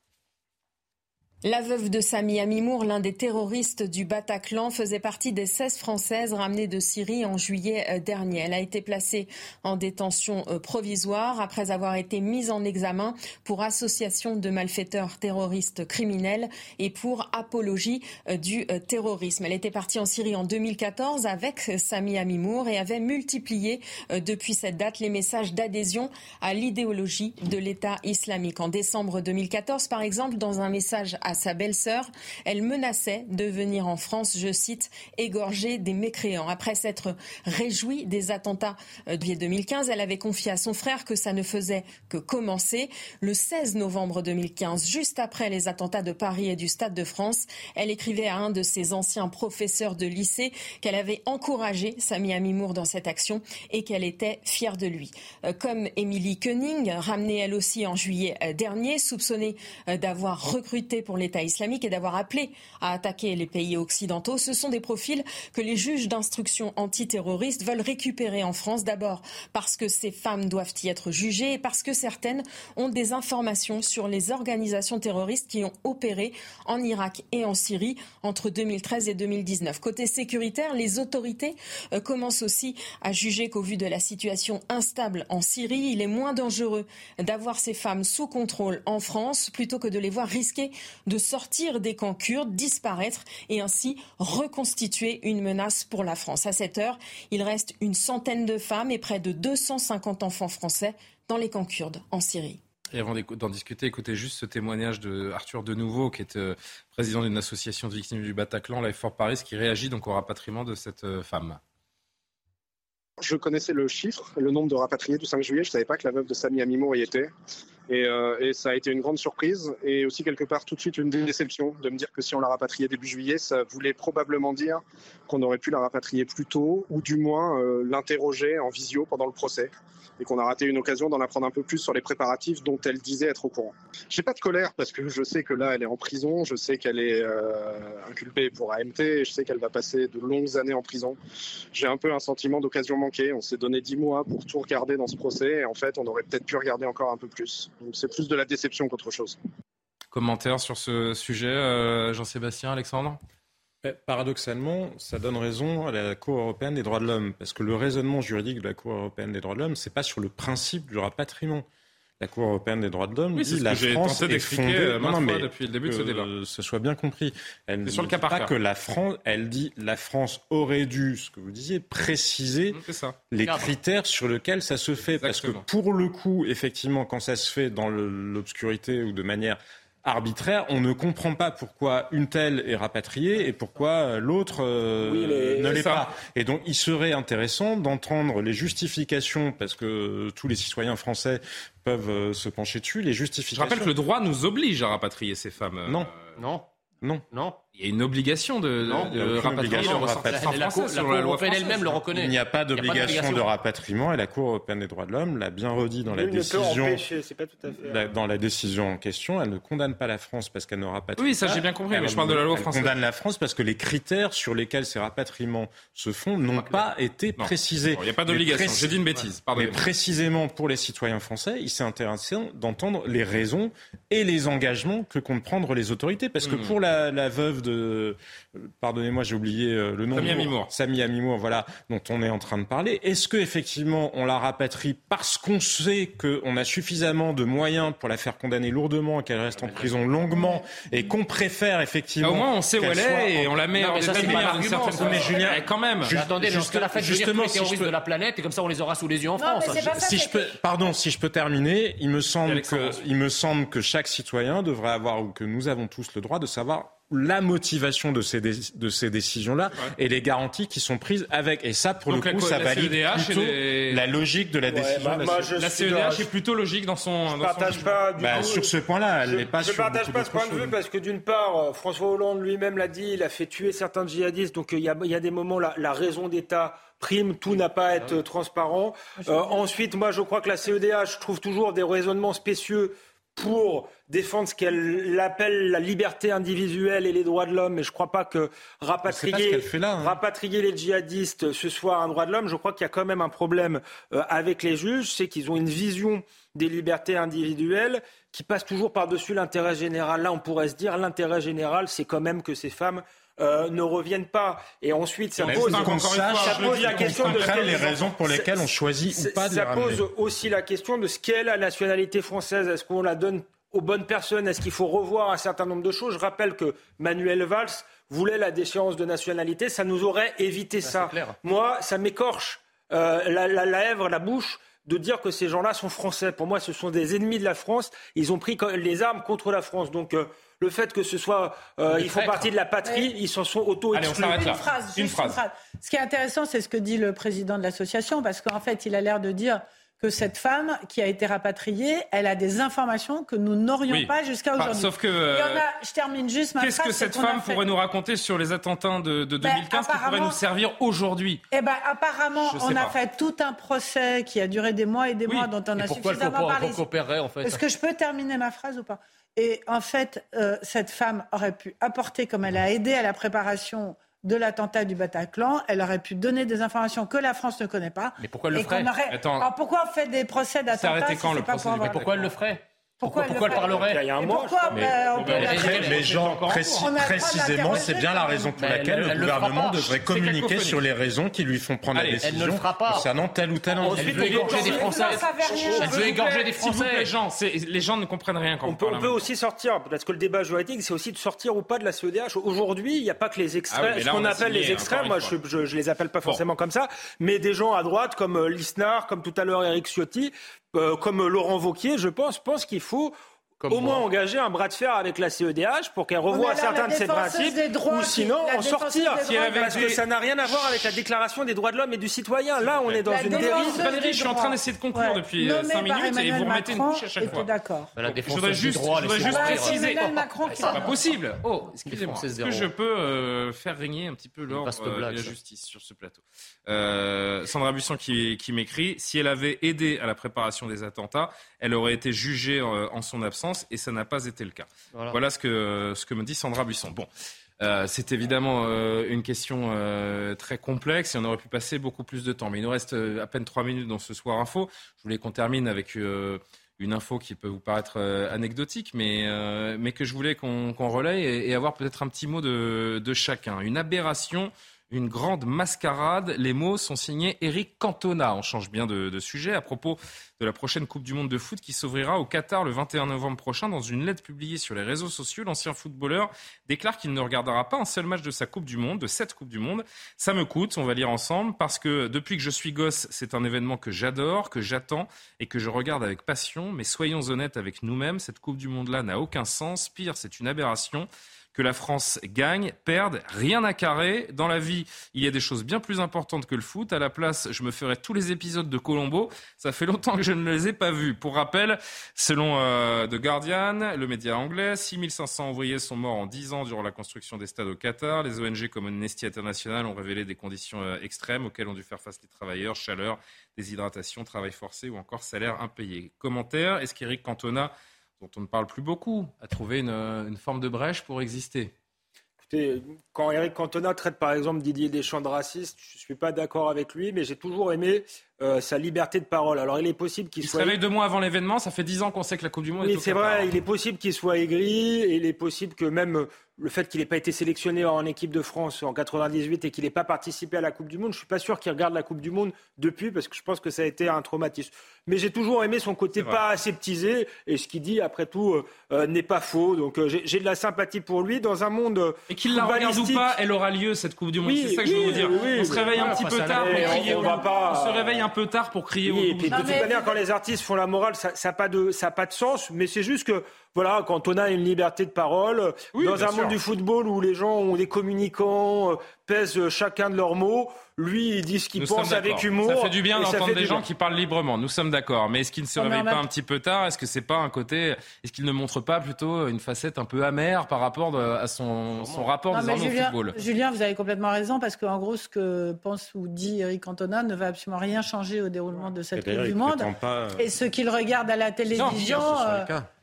La veuve de Sami Amimour, l'un des terroristes du Bataclan, faisait partie des 16 Françaises ramenées de Syrie en juillet euh, dernier. Elle a été placée en détention euh, provisoire après avoir été mise en examen pour association de malfaiteurs terroristes criminels et pour apologie euh, du terrorisme. Elle était partie en Syrie en 2014 avec Sami Amimour et avait multiplié depuis cette date les messages d'adhésion à l'idéologie de l'État islamique. En décembre 2014, par exemple, dans un message sa belle-sœur. Elle menaçait de venir en France, je cite, égorger des mécréants. Après s'être réjouie des attentats de 2015, elle avait confié à son frère que ça ne faisait que commencer. Le 16 novembre 2015, juste après les attentats de Paris et du Stade de France, elle écrivait à un de ses anciens professeurs de lycée qu'elle avait encouragé Sami Amimour dans cette action et qu'elle était fière de lui. Euh, comme Émilie Koenig, ramenée elle aussi en juillet euh, dernier, soupçonnée euh, d'avoir recruté pour l'État islamique et d'avoir appelé à attaquer les pays occidentaux. Ce sont des profils que les juges d'instruction antiterroristes veulent récupérer en France, d'abord parce que ces femmes doivent y être jugées et parce que certaines ont des informations sur les organisations terroristes qui ont opéré en Irak et en Syrie entre 2013 et 2019. Côté sécuritaire, les autorités euh, commencent aussi à juger qu'au vu de la situation instable en Syrie, il est moins dangereux d'avoir ces femmes sous contrôle en France plutôt que de les voir risquer de sortir des camps kurdes, disparaître et ainsi reconstituer une menace pour la France. À cette heure, il reste une centaine de femmes et près de 250 enfants français dans les camps kurdes en Syrie. Et avant d'en discuter, écoutez juste ce témoignage de Arthur Denouveau, qui est euh, président d'une association de victimes du Bataclan, la Fort Paris, qui réagit donc au rapatriement de cette euh, femme. Je connaissais le chiffre, le nombre de rapatriés du 5 juillet. Je ne savais pas que la veuve de Sami Amimo y était. Euh, et, ça a été une grande surprise et aussi quelque part tout de suite une déception de me dire que si on l'a rapatriée début juillet, ça voulait probablement dire qu'on aurait pu la rapatrier plus tôt ou du moins euh, l'interroger en visio pendant le procès et qu'on a raté une occasion d'en apprendre un peu plus sur les préparatifs dont elle disait être au courant. J'ai pas de colère parce que je sais que là elle est en prison, je sais qu'elle est euh, inculpée pour AMT, et je sais qu'elle va passer de longues années en prison. J'ai un peu un sentiment d'occasion manquée. On s'est donné dix mois pour tout regarder dans ce procès et en fait on aurait peut-être pu regarder encore un peu plus. Donc c'est plus de la déception qu'autre chose. Commentaire sur ce sujet, euh, Jean-Sébastien, Alexandre? Paradoxalement, ça donne raison à la Cour européenne des droits de l'homme, parce que le raisonnement juridique de la Cour européenne des droits de l'homme, c'est pas sur le principe du rapatriement. La Cour européenne des droits de l'homme dit la France est fondée. Euh, non, mais depuis le début de ce débat. ce soit bien compris. Elle ne sur le cas pas que la France. Elle dit la France aurait dû, ce que vous disiez, préciser les critères sur lesquels ça se fait, parce que pour le coup, effectivement, quand ça se fait dans l'obscurité ou de manière arbitraire. On ne comprend pas pourquoi une telle est rapatriée et pourquoi l'autre euh, ne l'est pas. Et donc, il serait intéressant d'entendre les justifications, parce que tous les citoyens français peuvent euh, se pencher dessus, les justifications. Je rappelle que le droit nous oblige à rapatrier ces femmes. Non. Euh, non. Non. Non. Il y a une obligation de, de, rapatrier La, Cour, européenne elle-même le reconnaît. Il n'y a pas d'obligation de rapatriement et la Cour européenne des droits de l'homme l'a bien redit dans la décision. dans la décision en question, elle ne condamne pas la France parce qu'elle ne rapatrie Oui, ça j'ai bien compris, mais je parle de la loi française. Elle condamne la France parce que les critères sur lesquels ces rapatriements se font n'ont pas été précisés. Il n'y a pas d'obligation. J'ai dit une bêtise. Mais précisément pour les citoyens français, il s'est intéressant d'entendre les raisons et les engagements que comptent prendre les autorités, parce que hmm. pour la, la veuve de pardonnez-moi, j'ai oublié euh, le nom. Samy Amimour. Samy Amimour, voilà, dont on est en train de parler. Est-ce que effectivement on la rapatrie parce qu'on sait qu'on a suffisamment de moyens pour la faire condamner lourdement, qu'elle reste en prison longuement, et qu'on préfère effectivement. Ah, au moins, on sait où elle est et on la met en ça, c'est pas Mais Julien, quand même. Juste, attendez, juste, la fête justement, les terroristes de la planète et comme ça on les aura sous les yeux en France. si je peux, pardon, si je peux terminer, il me semble que, il me semble que chaque citoyen devrait avoir ou que nous avons tous le droit de savoir la motivation de ces, de ces décisions-là et les garanties qui sont prises avec. Et ça, pour le coup, ça valide plutôt la logique de la décision. la CEDH est plutôt logique dans son. Je partage pas du bah, Sur ce point-là, elle n'est pas. Je ne partage pas ce point de vue parce que d'une part, euh, François Hollande lui-même l'a dit, il a fait tuer certains djihadistes. Donc il y a, y a des moments, la, la raison d'État prime, tout n'a pas à être transparent. Euh, ensuite, moi, je crois que la CEDH trouve toujours des raisonnements spécieux pour défendre ce qu'elle appelle la liberté individuelle et les droits de l'homme. Mais je ne crois pas que rapatrier, hein. rapatrier les djihadistes ce soit un droit de l'homme. Je crois qu'il y a quand même un problème euh, avec les juges, c'est qu'ils ont une vision des libertés individuelles qui passe toujours par-dessus l'intérêt général. Là, on pourrait se dire l'intérêt général, c'est quand même que ces femmes euh, ne reviennent pas. Et ensuite, ça pose, la question de les raisons pour lesquelles on choisit ou pas de Ça pose aussi la question de ce qu'est la nationalité française. Est-ce qu'on la donne aux bonnes personnes? Est-ce qu'il faut revoir un certain nombre de choses? Je rappelle que Manuel Valls voulait la déchéance de nationalité. Ça nous aurait évité ça. Moi, ça m'écorche euh, la, la, la lèvre, la bouche de dire que ces gens-là sont français. Pour moi, ce sont des ennemis de la France. Ils ont pris les armes contre la France. Donc, euh, le fait que ce soit, euh, ils font partie de la patrie, ils s'en sont auto-exclus. Une phrase, une phrase. Ce qui est intéressant, c'est ce que dit le président de l'association, parce qu'en fait, il a l'air de dire que cette femme qui a été rapatriée, elle a des informations que nous n'aurions pas jusqu'à aujourd'hui. sauf que. je termine juste ma Qu'est-ce que cette femme pourrait nous raconter sur les attentats de, 2015 ben, qui pourrait nous servir aujourd'hui? Eh ben, apparemment, on a fait tout un procès qui a duré des mois et des mois, dont on a suffisamment parlé. en fait Est-ce que je peux terminer ma phrase ou pas? Et en fait, euh, cette femme aurait pu apporter, comme elle a aidé à la préparation de l'attentat du Bataclan, elle aurait pu donner des informations que la France ne connaît pas. Mais pourquoi elle le ferait? Alors pourquoi on fait des procès d'attentat si quand le pas Mais pourquoi elle le ferait? Pourquoi, pourquoi, elle parlerait Il y a un mois. mais, Jean, précisément, c'est bien la raison pour laquelle le gouvernement devrait communiquer sur les raisons qui lui font prendre la décision elle ne fera pas. concernant tel ou tel endroit. Elle veut égorger des Français. Elle veut égorger des Français. Les gens, les gens ne comprennent rien quand on, peut, on peut aussi sortir, parce que le débat juridique, c'est aussi de sortir ou pas de la CEDH. Aujourd'hui, il n'y a pas que les extrêmes, ce qu'on appelle les extrêmes. Moi, je ne les appelle pas forcément comme ça, mais des gens à droite comme euh, Lisnard, comme tout à l'heure Eric Ciotti, euh, comme Laurent Vauquier, je pense, pense qu'il faut au moins engager un bras de fer avec la CEDH pour qu'elle revoie certains de ses principes, ou sinon en sortir. parce que ça n'a rien à voir avec la déclaration des droits de l'homme et du citoyen. Là, on est dans une dérive. Valérie, je suis en train d'essayer de conclure depuis 5 euh, minutes et vous remettez une couche à chaque fois. d'accord. Je voudrais juste, préciser. C'est pas possible. Oh, excusez-moi. Est-ce que je peux euh, faire régner un petit peu l'ordre de la justice sur ce plateau? Euh, Sandra Busson qui m'écrit si elle avait aidé à la préparation des attentats, elle aurait été jugée en son absence et ça n'a pas été le cas. Voilà, ce, que, ce que me dit Sandra Buisson. Bon. Euh, c'est évidemment euh, une question euh, très complexe et on aurait pu passer beaucoup plus de temps. Mais il nous reste à peine trois minutes dans ce soir info. Je voulais qu'on termine avec une info qui peut vous paraître anecdotique, mais, mais que je voulais qu'on relaye et, avoir peut-être un petit mot de, de chacun. Une aberration une grande mascarade. Les mots sont signés Eric Cantona. On change bien de, sujet à propos de la prochaine Coupe du Monde de foot qui s'ouvrira au Qatar le 21 novembre prochain. Dans une lettre publiée sur les réseaux sociaux, l'ancien footballeur déclare qu'il ne regardera pas un seul match de sa Coupe du Monde, de cette Coupe du Monde. Ça me coûte, on va lire ensemble, parce que depuis que je suis gosse, c'est un événement que j'adore, que j'attends et que je regarde avec passion. Mais soyons honnêtes avec nous-mêmes, cette Coupe du Monde-là n'a aucun sens. Pire, c'est une aberration que la France gagne, perde, rien à carrer. Dans la vie, il y a des choses bien plus importantes que le foot. À la place, je me ferai tous les épisodes de Colombo. Ça fait longtemps que je ne les ai pas vus. Pour rappel, selon euh, The Guardian, le média anglais, 6500 ouvriers sont morts en 10 ans durant la construction des stades au Qatar. Les ONG comme Amnesty International ont révélé des conditions euh, extrêmes auxquelles ont dû faire face les travailleurs, chaleur, déshydratation, travail forcé ou encore salaire impayé. Commentaire, est-ce qu'Éric Cantona dont on ne parle plus beaucoup, a trouvé une, forme de brèche pour exister. Écoutez, quand Eric Cantona traite par exemple Didier Deschamps de raciste, je ne suis pas d'accord avec lui, mais j'ai toujours aimé euh, sa liberté de parole. Alors il est possible qu'il soit. Il se réveille deux mois avant l'événement, ça fait dix ans qu'on sait que la Coupe du Monde oui, est c'est vrai, il est possible qu'il soit aigri, et il est possible que même le fait qu'il n'ait pas été sélectionné en équipe de France en 98 et qu'il n'ait pas participé à la Coupe du Monde, je suis pas sûr qu'il regarde la Coupe du Monde depuis parce que je pense que ça a été un traumatisme. Mais j'ai toujours aimé son côté pas aseptisé et ce qu'il dit après tout euh, euh, n'est pas faux. Donc euh, j'ai de la sympathie pour lui dans un monde et qu'il la regarde ou pas, elle aura lieu cette Coupe du Monde. c'est ça que je veux vous dire. on se réveille un petit peu tard pour crier. On, on, se réveille un peu tard pour crier. et puis, de toute manière, quand les artistes font la morale, ça n'a pas de ça pas de sens. Mais c'est juste que voilà, quand on a une liberté de parole, dans un monde du football où les gens ont des communicants, euh, pèsent chacun de leurs mots, lui, il dit ce qu'il pense avec humour. Ça fait du bien d'entendre des gens qui parlent librement. Nous sommes d'accord. Mais est-ce qu'il ne se réveille pas un petit peu tard? Est-ce que c'est pas un côté Est-ce qu'il ne montre pas plutôt une facette un peu amère par rapport à son, son rapport non, au football? Julien, vous avez complètement raison parce qu'en gros, ce que pense ou dit Eric Cantona ne va absolument rien changer au déroulement de cette Coupe du Monde. Et ce qu'il regarde à la télévision.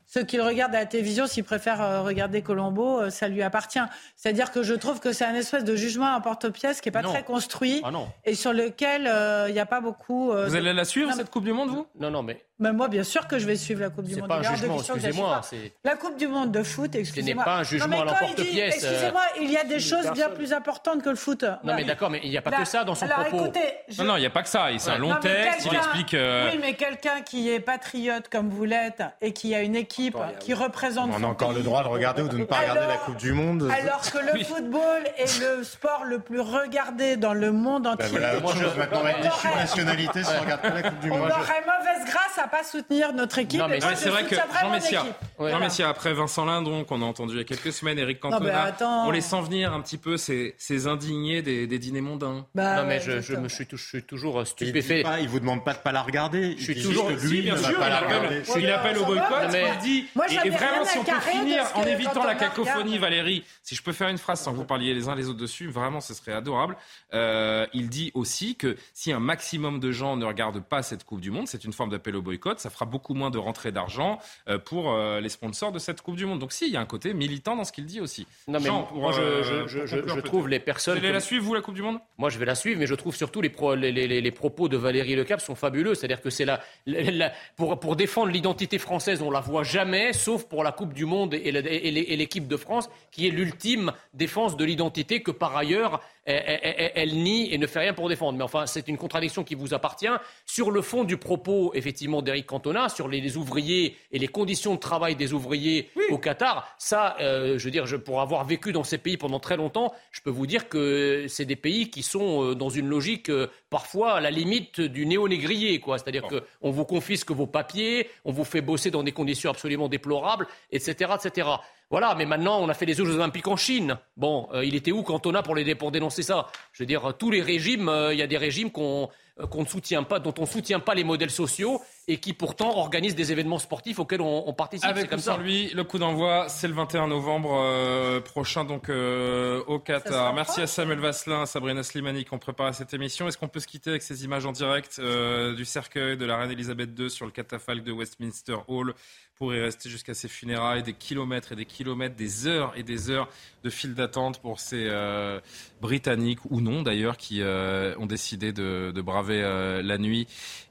Ceux qui le regardent à la télévision, s'ils préfèrent euh, regarder Colombo, euh, ça lui appartient. C'est-à-dire que je trouve que c'est un espèce de jugement à porte-pièce qui n'est pas très construit ah et sur lequel il n'y a pas beaucoup. vous allez la suivre, cette Coupe du Monde, vous? Non, non, mais mais moi, bien sûr que je vais suivre la Coupe du Monde. C'est pas un jugement, excusez-moi. La Coupe du Monde de foot, excusez-moi. Ce n'est pas un jugement à l'emporte-pièce. Excusez-moi, il y a des choses bien plus importantes que le foot. Non, mais d'accord, mais il n'y a pas que ça dans son alors, propos. Écoutez, Non, non, il n'y a pas que ça. C'est un long texte, il explique... Euh, oui, mais quelqu'un qui est patriote comme vous l'êtes et qui a une équipe qui représente... On a encore le droit de regarder ou de ne pas regarder la Coupe du Monde. Alors que le football est le sport le plus regardé dans le monde ben entier. Moi, je... Maintenant, on va être nationalité si on regarde pas la Coupe du Monde. On aurait mauvaise grâce à pas soutenir notre équipe. Non, mais c'est vrai que Jean Messia, Jean Messia, après Vincent Lindon, qu'on a entendu il y a quelques semaines, Eric Cantona, on les sent venir un petit peu ces, ces indignés des, des dîners mondains. Bah, non, mais je, je, me suis, je suis toujours stupéfait. Il, ne vous demande pas de pas la regarder. Je suis toujours. lui, il appelle au boycott. Et, vraiment, si on peut finir en évitant la cacophonie, Valérie, si je peux faire une phrase sans que vous parliez les uns les autres dessus, vraiment, ce serait adorable. Euh, il dit aussi que si un maximum de gens ne regardent pas cette Coupe du Monde, c'est une forme d'appel au boycott, ça fera beaucoup moins de rentrées d'argent euh, pour euh, les sponsors de cette Coupe du Monde. Donc si, il y a un côté militant dans ce qu'il dit aussi. Non mais moi, je, je, je, trouve les personnes... Vous allez la suivre, vous, la Coupe du Monde? Moi, je vais la suivre, mais je trouve surtout les, les, les, les propos de Valérie Lecap sont fabuleux. C'est-à-dire que c'est la, la, pour, pour défendre l'identité française, on la voit jamais, sauf pour la Coupe du Monde et l'équipe de France, qui est l'ultime défense de l'identité que par ailleurs elle, nie et ne fait rien pour défendre. Mais enfin, c'est une contradiction qui vous appartient. Sur le fond du propos, effectivement, d'Éric Cantona, sur les, ouvriers et les conditions de travail des ouvriers au Qatar, ça, euh, je veux dire, je, pour avoir vécu dans ces pays pendant très longtemps, je peux vous dire que c'est des pays qui sont euh, dans une logique euh, parfois à la limite du néo-négrier, quoi. C'est-à-dire qu'on vous confisque vos papiers, on vous fait bosser dans des conditions absolument déplorables, etc., etc. Voilà, mais maintenant, on a fait les Jeux Olympiques en Chine. Bon, euh, il était où Cantona pour, les, pour dénoncer ça? Je veux dire, tous les régimes, euh, il y a des régimes qu'on euh, ne soutient pas, dont on ne soutient pas les modèles sociaux et qui pourtant organisent des événements sportifs auxquels on, participe. Avec comme ça. lui, le coup d'envoi, c'est le 21 novembre prochain, donc au Qatar. Merci à Samuel Vasselin, à Sabrina Slimani qui ont préparé cette émission. Est-ce qu'on peut se quitter avec ces images en direct du cercueil de la reine Elisabeth II sur le catafalque de Westminster Hall pour y rester jusqu'à ses funérailles, des kilomètres et des kilomètres, des heures et des heures de file d'attente pour ces euh, Britanniques, ou non d'ailleurs, qui euh, ont décidé de, braver euh, la nuit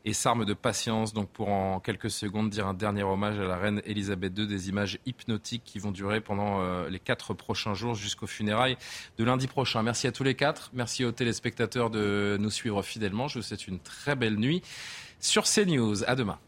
et s'arment de patience, donc pour en quelques secondes dire un dernier hommage à la reine Elisabeth II, des images hypnotiques qui vont durer pendant les quatre prochains jours jusqu'aux funérailles de lundi prochain. Merci à tous les quatre, merci aux téléspectateurs de nous suivre fidèlement, je vous souhaite une très belle nuit sur CNews. À demain.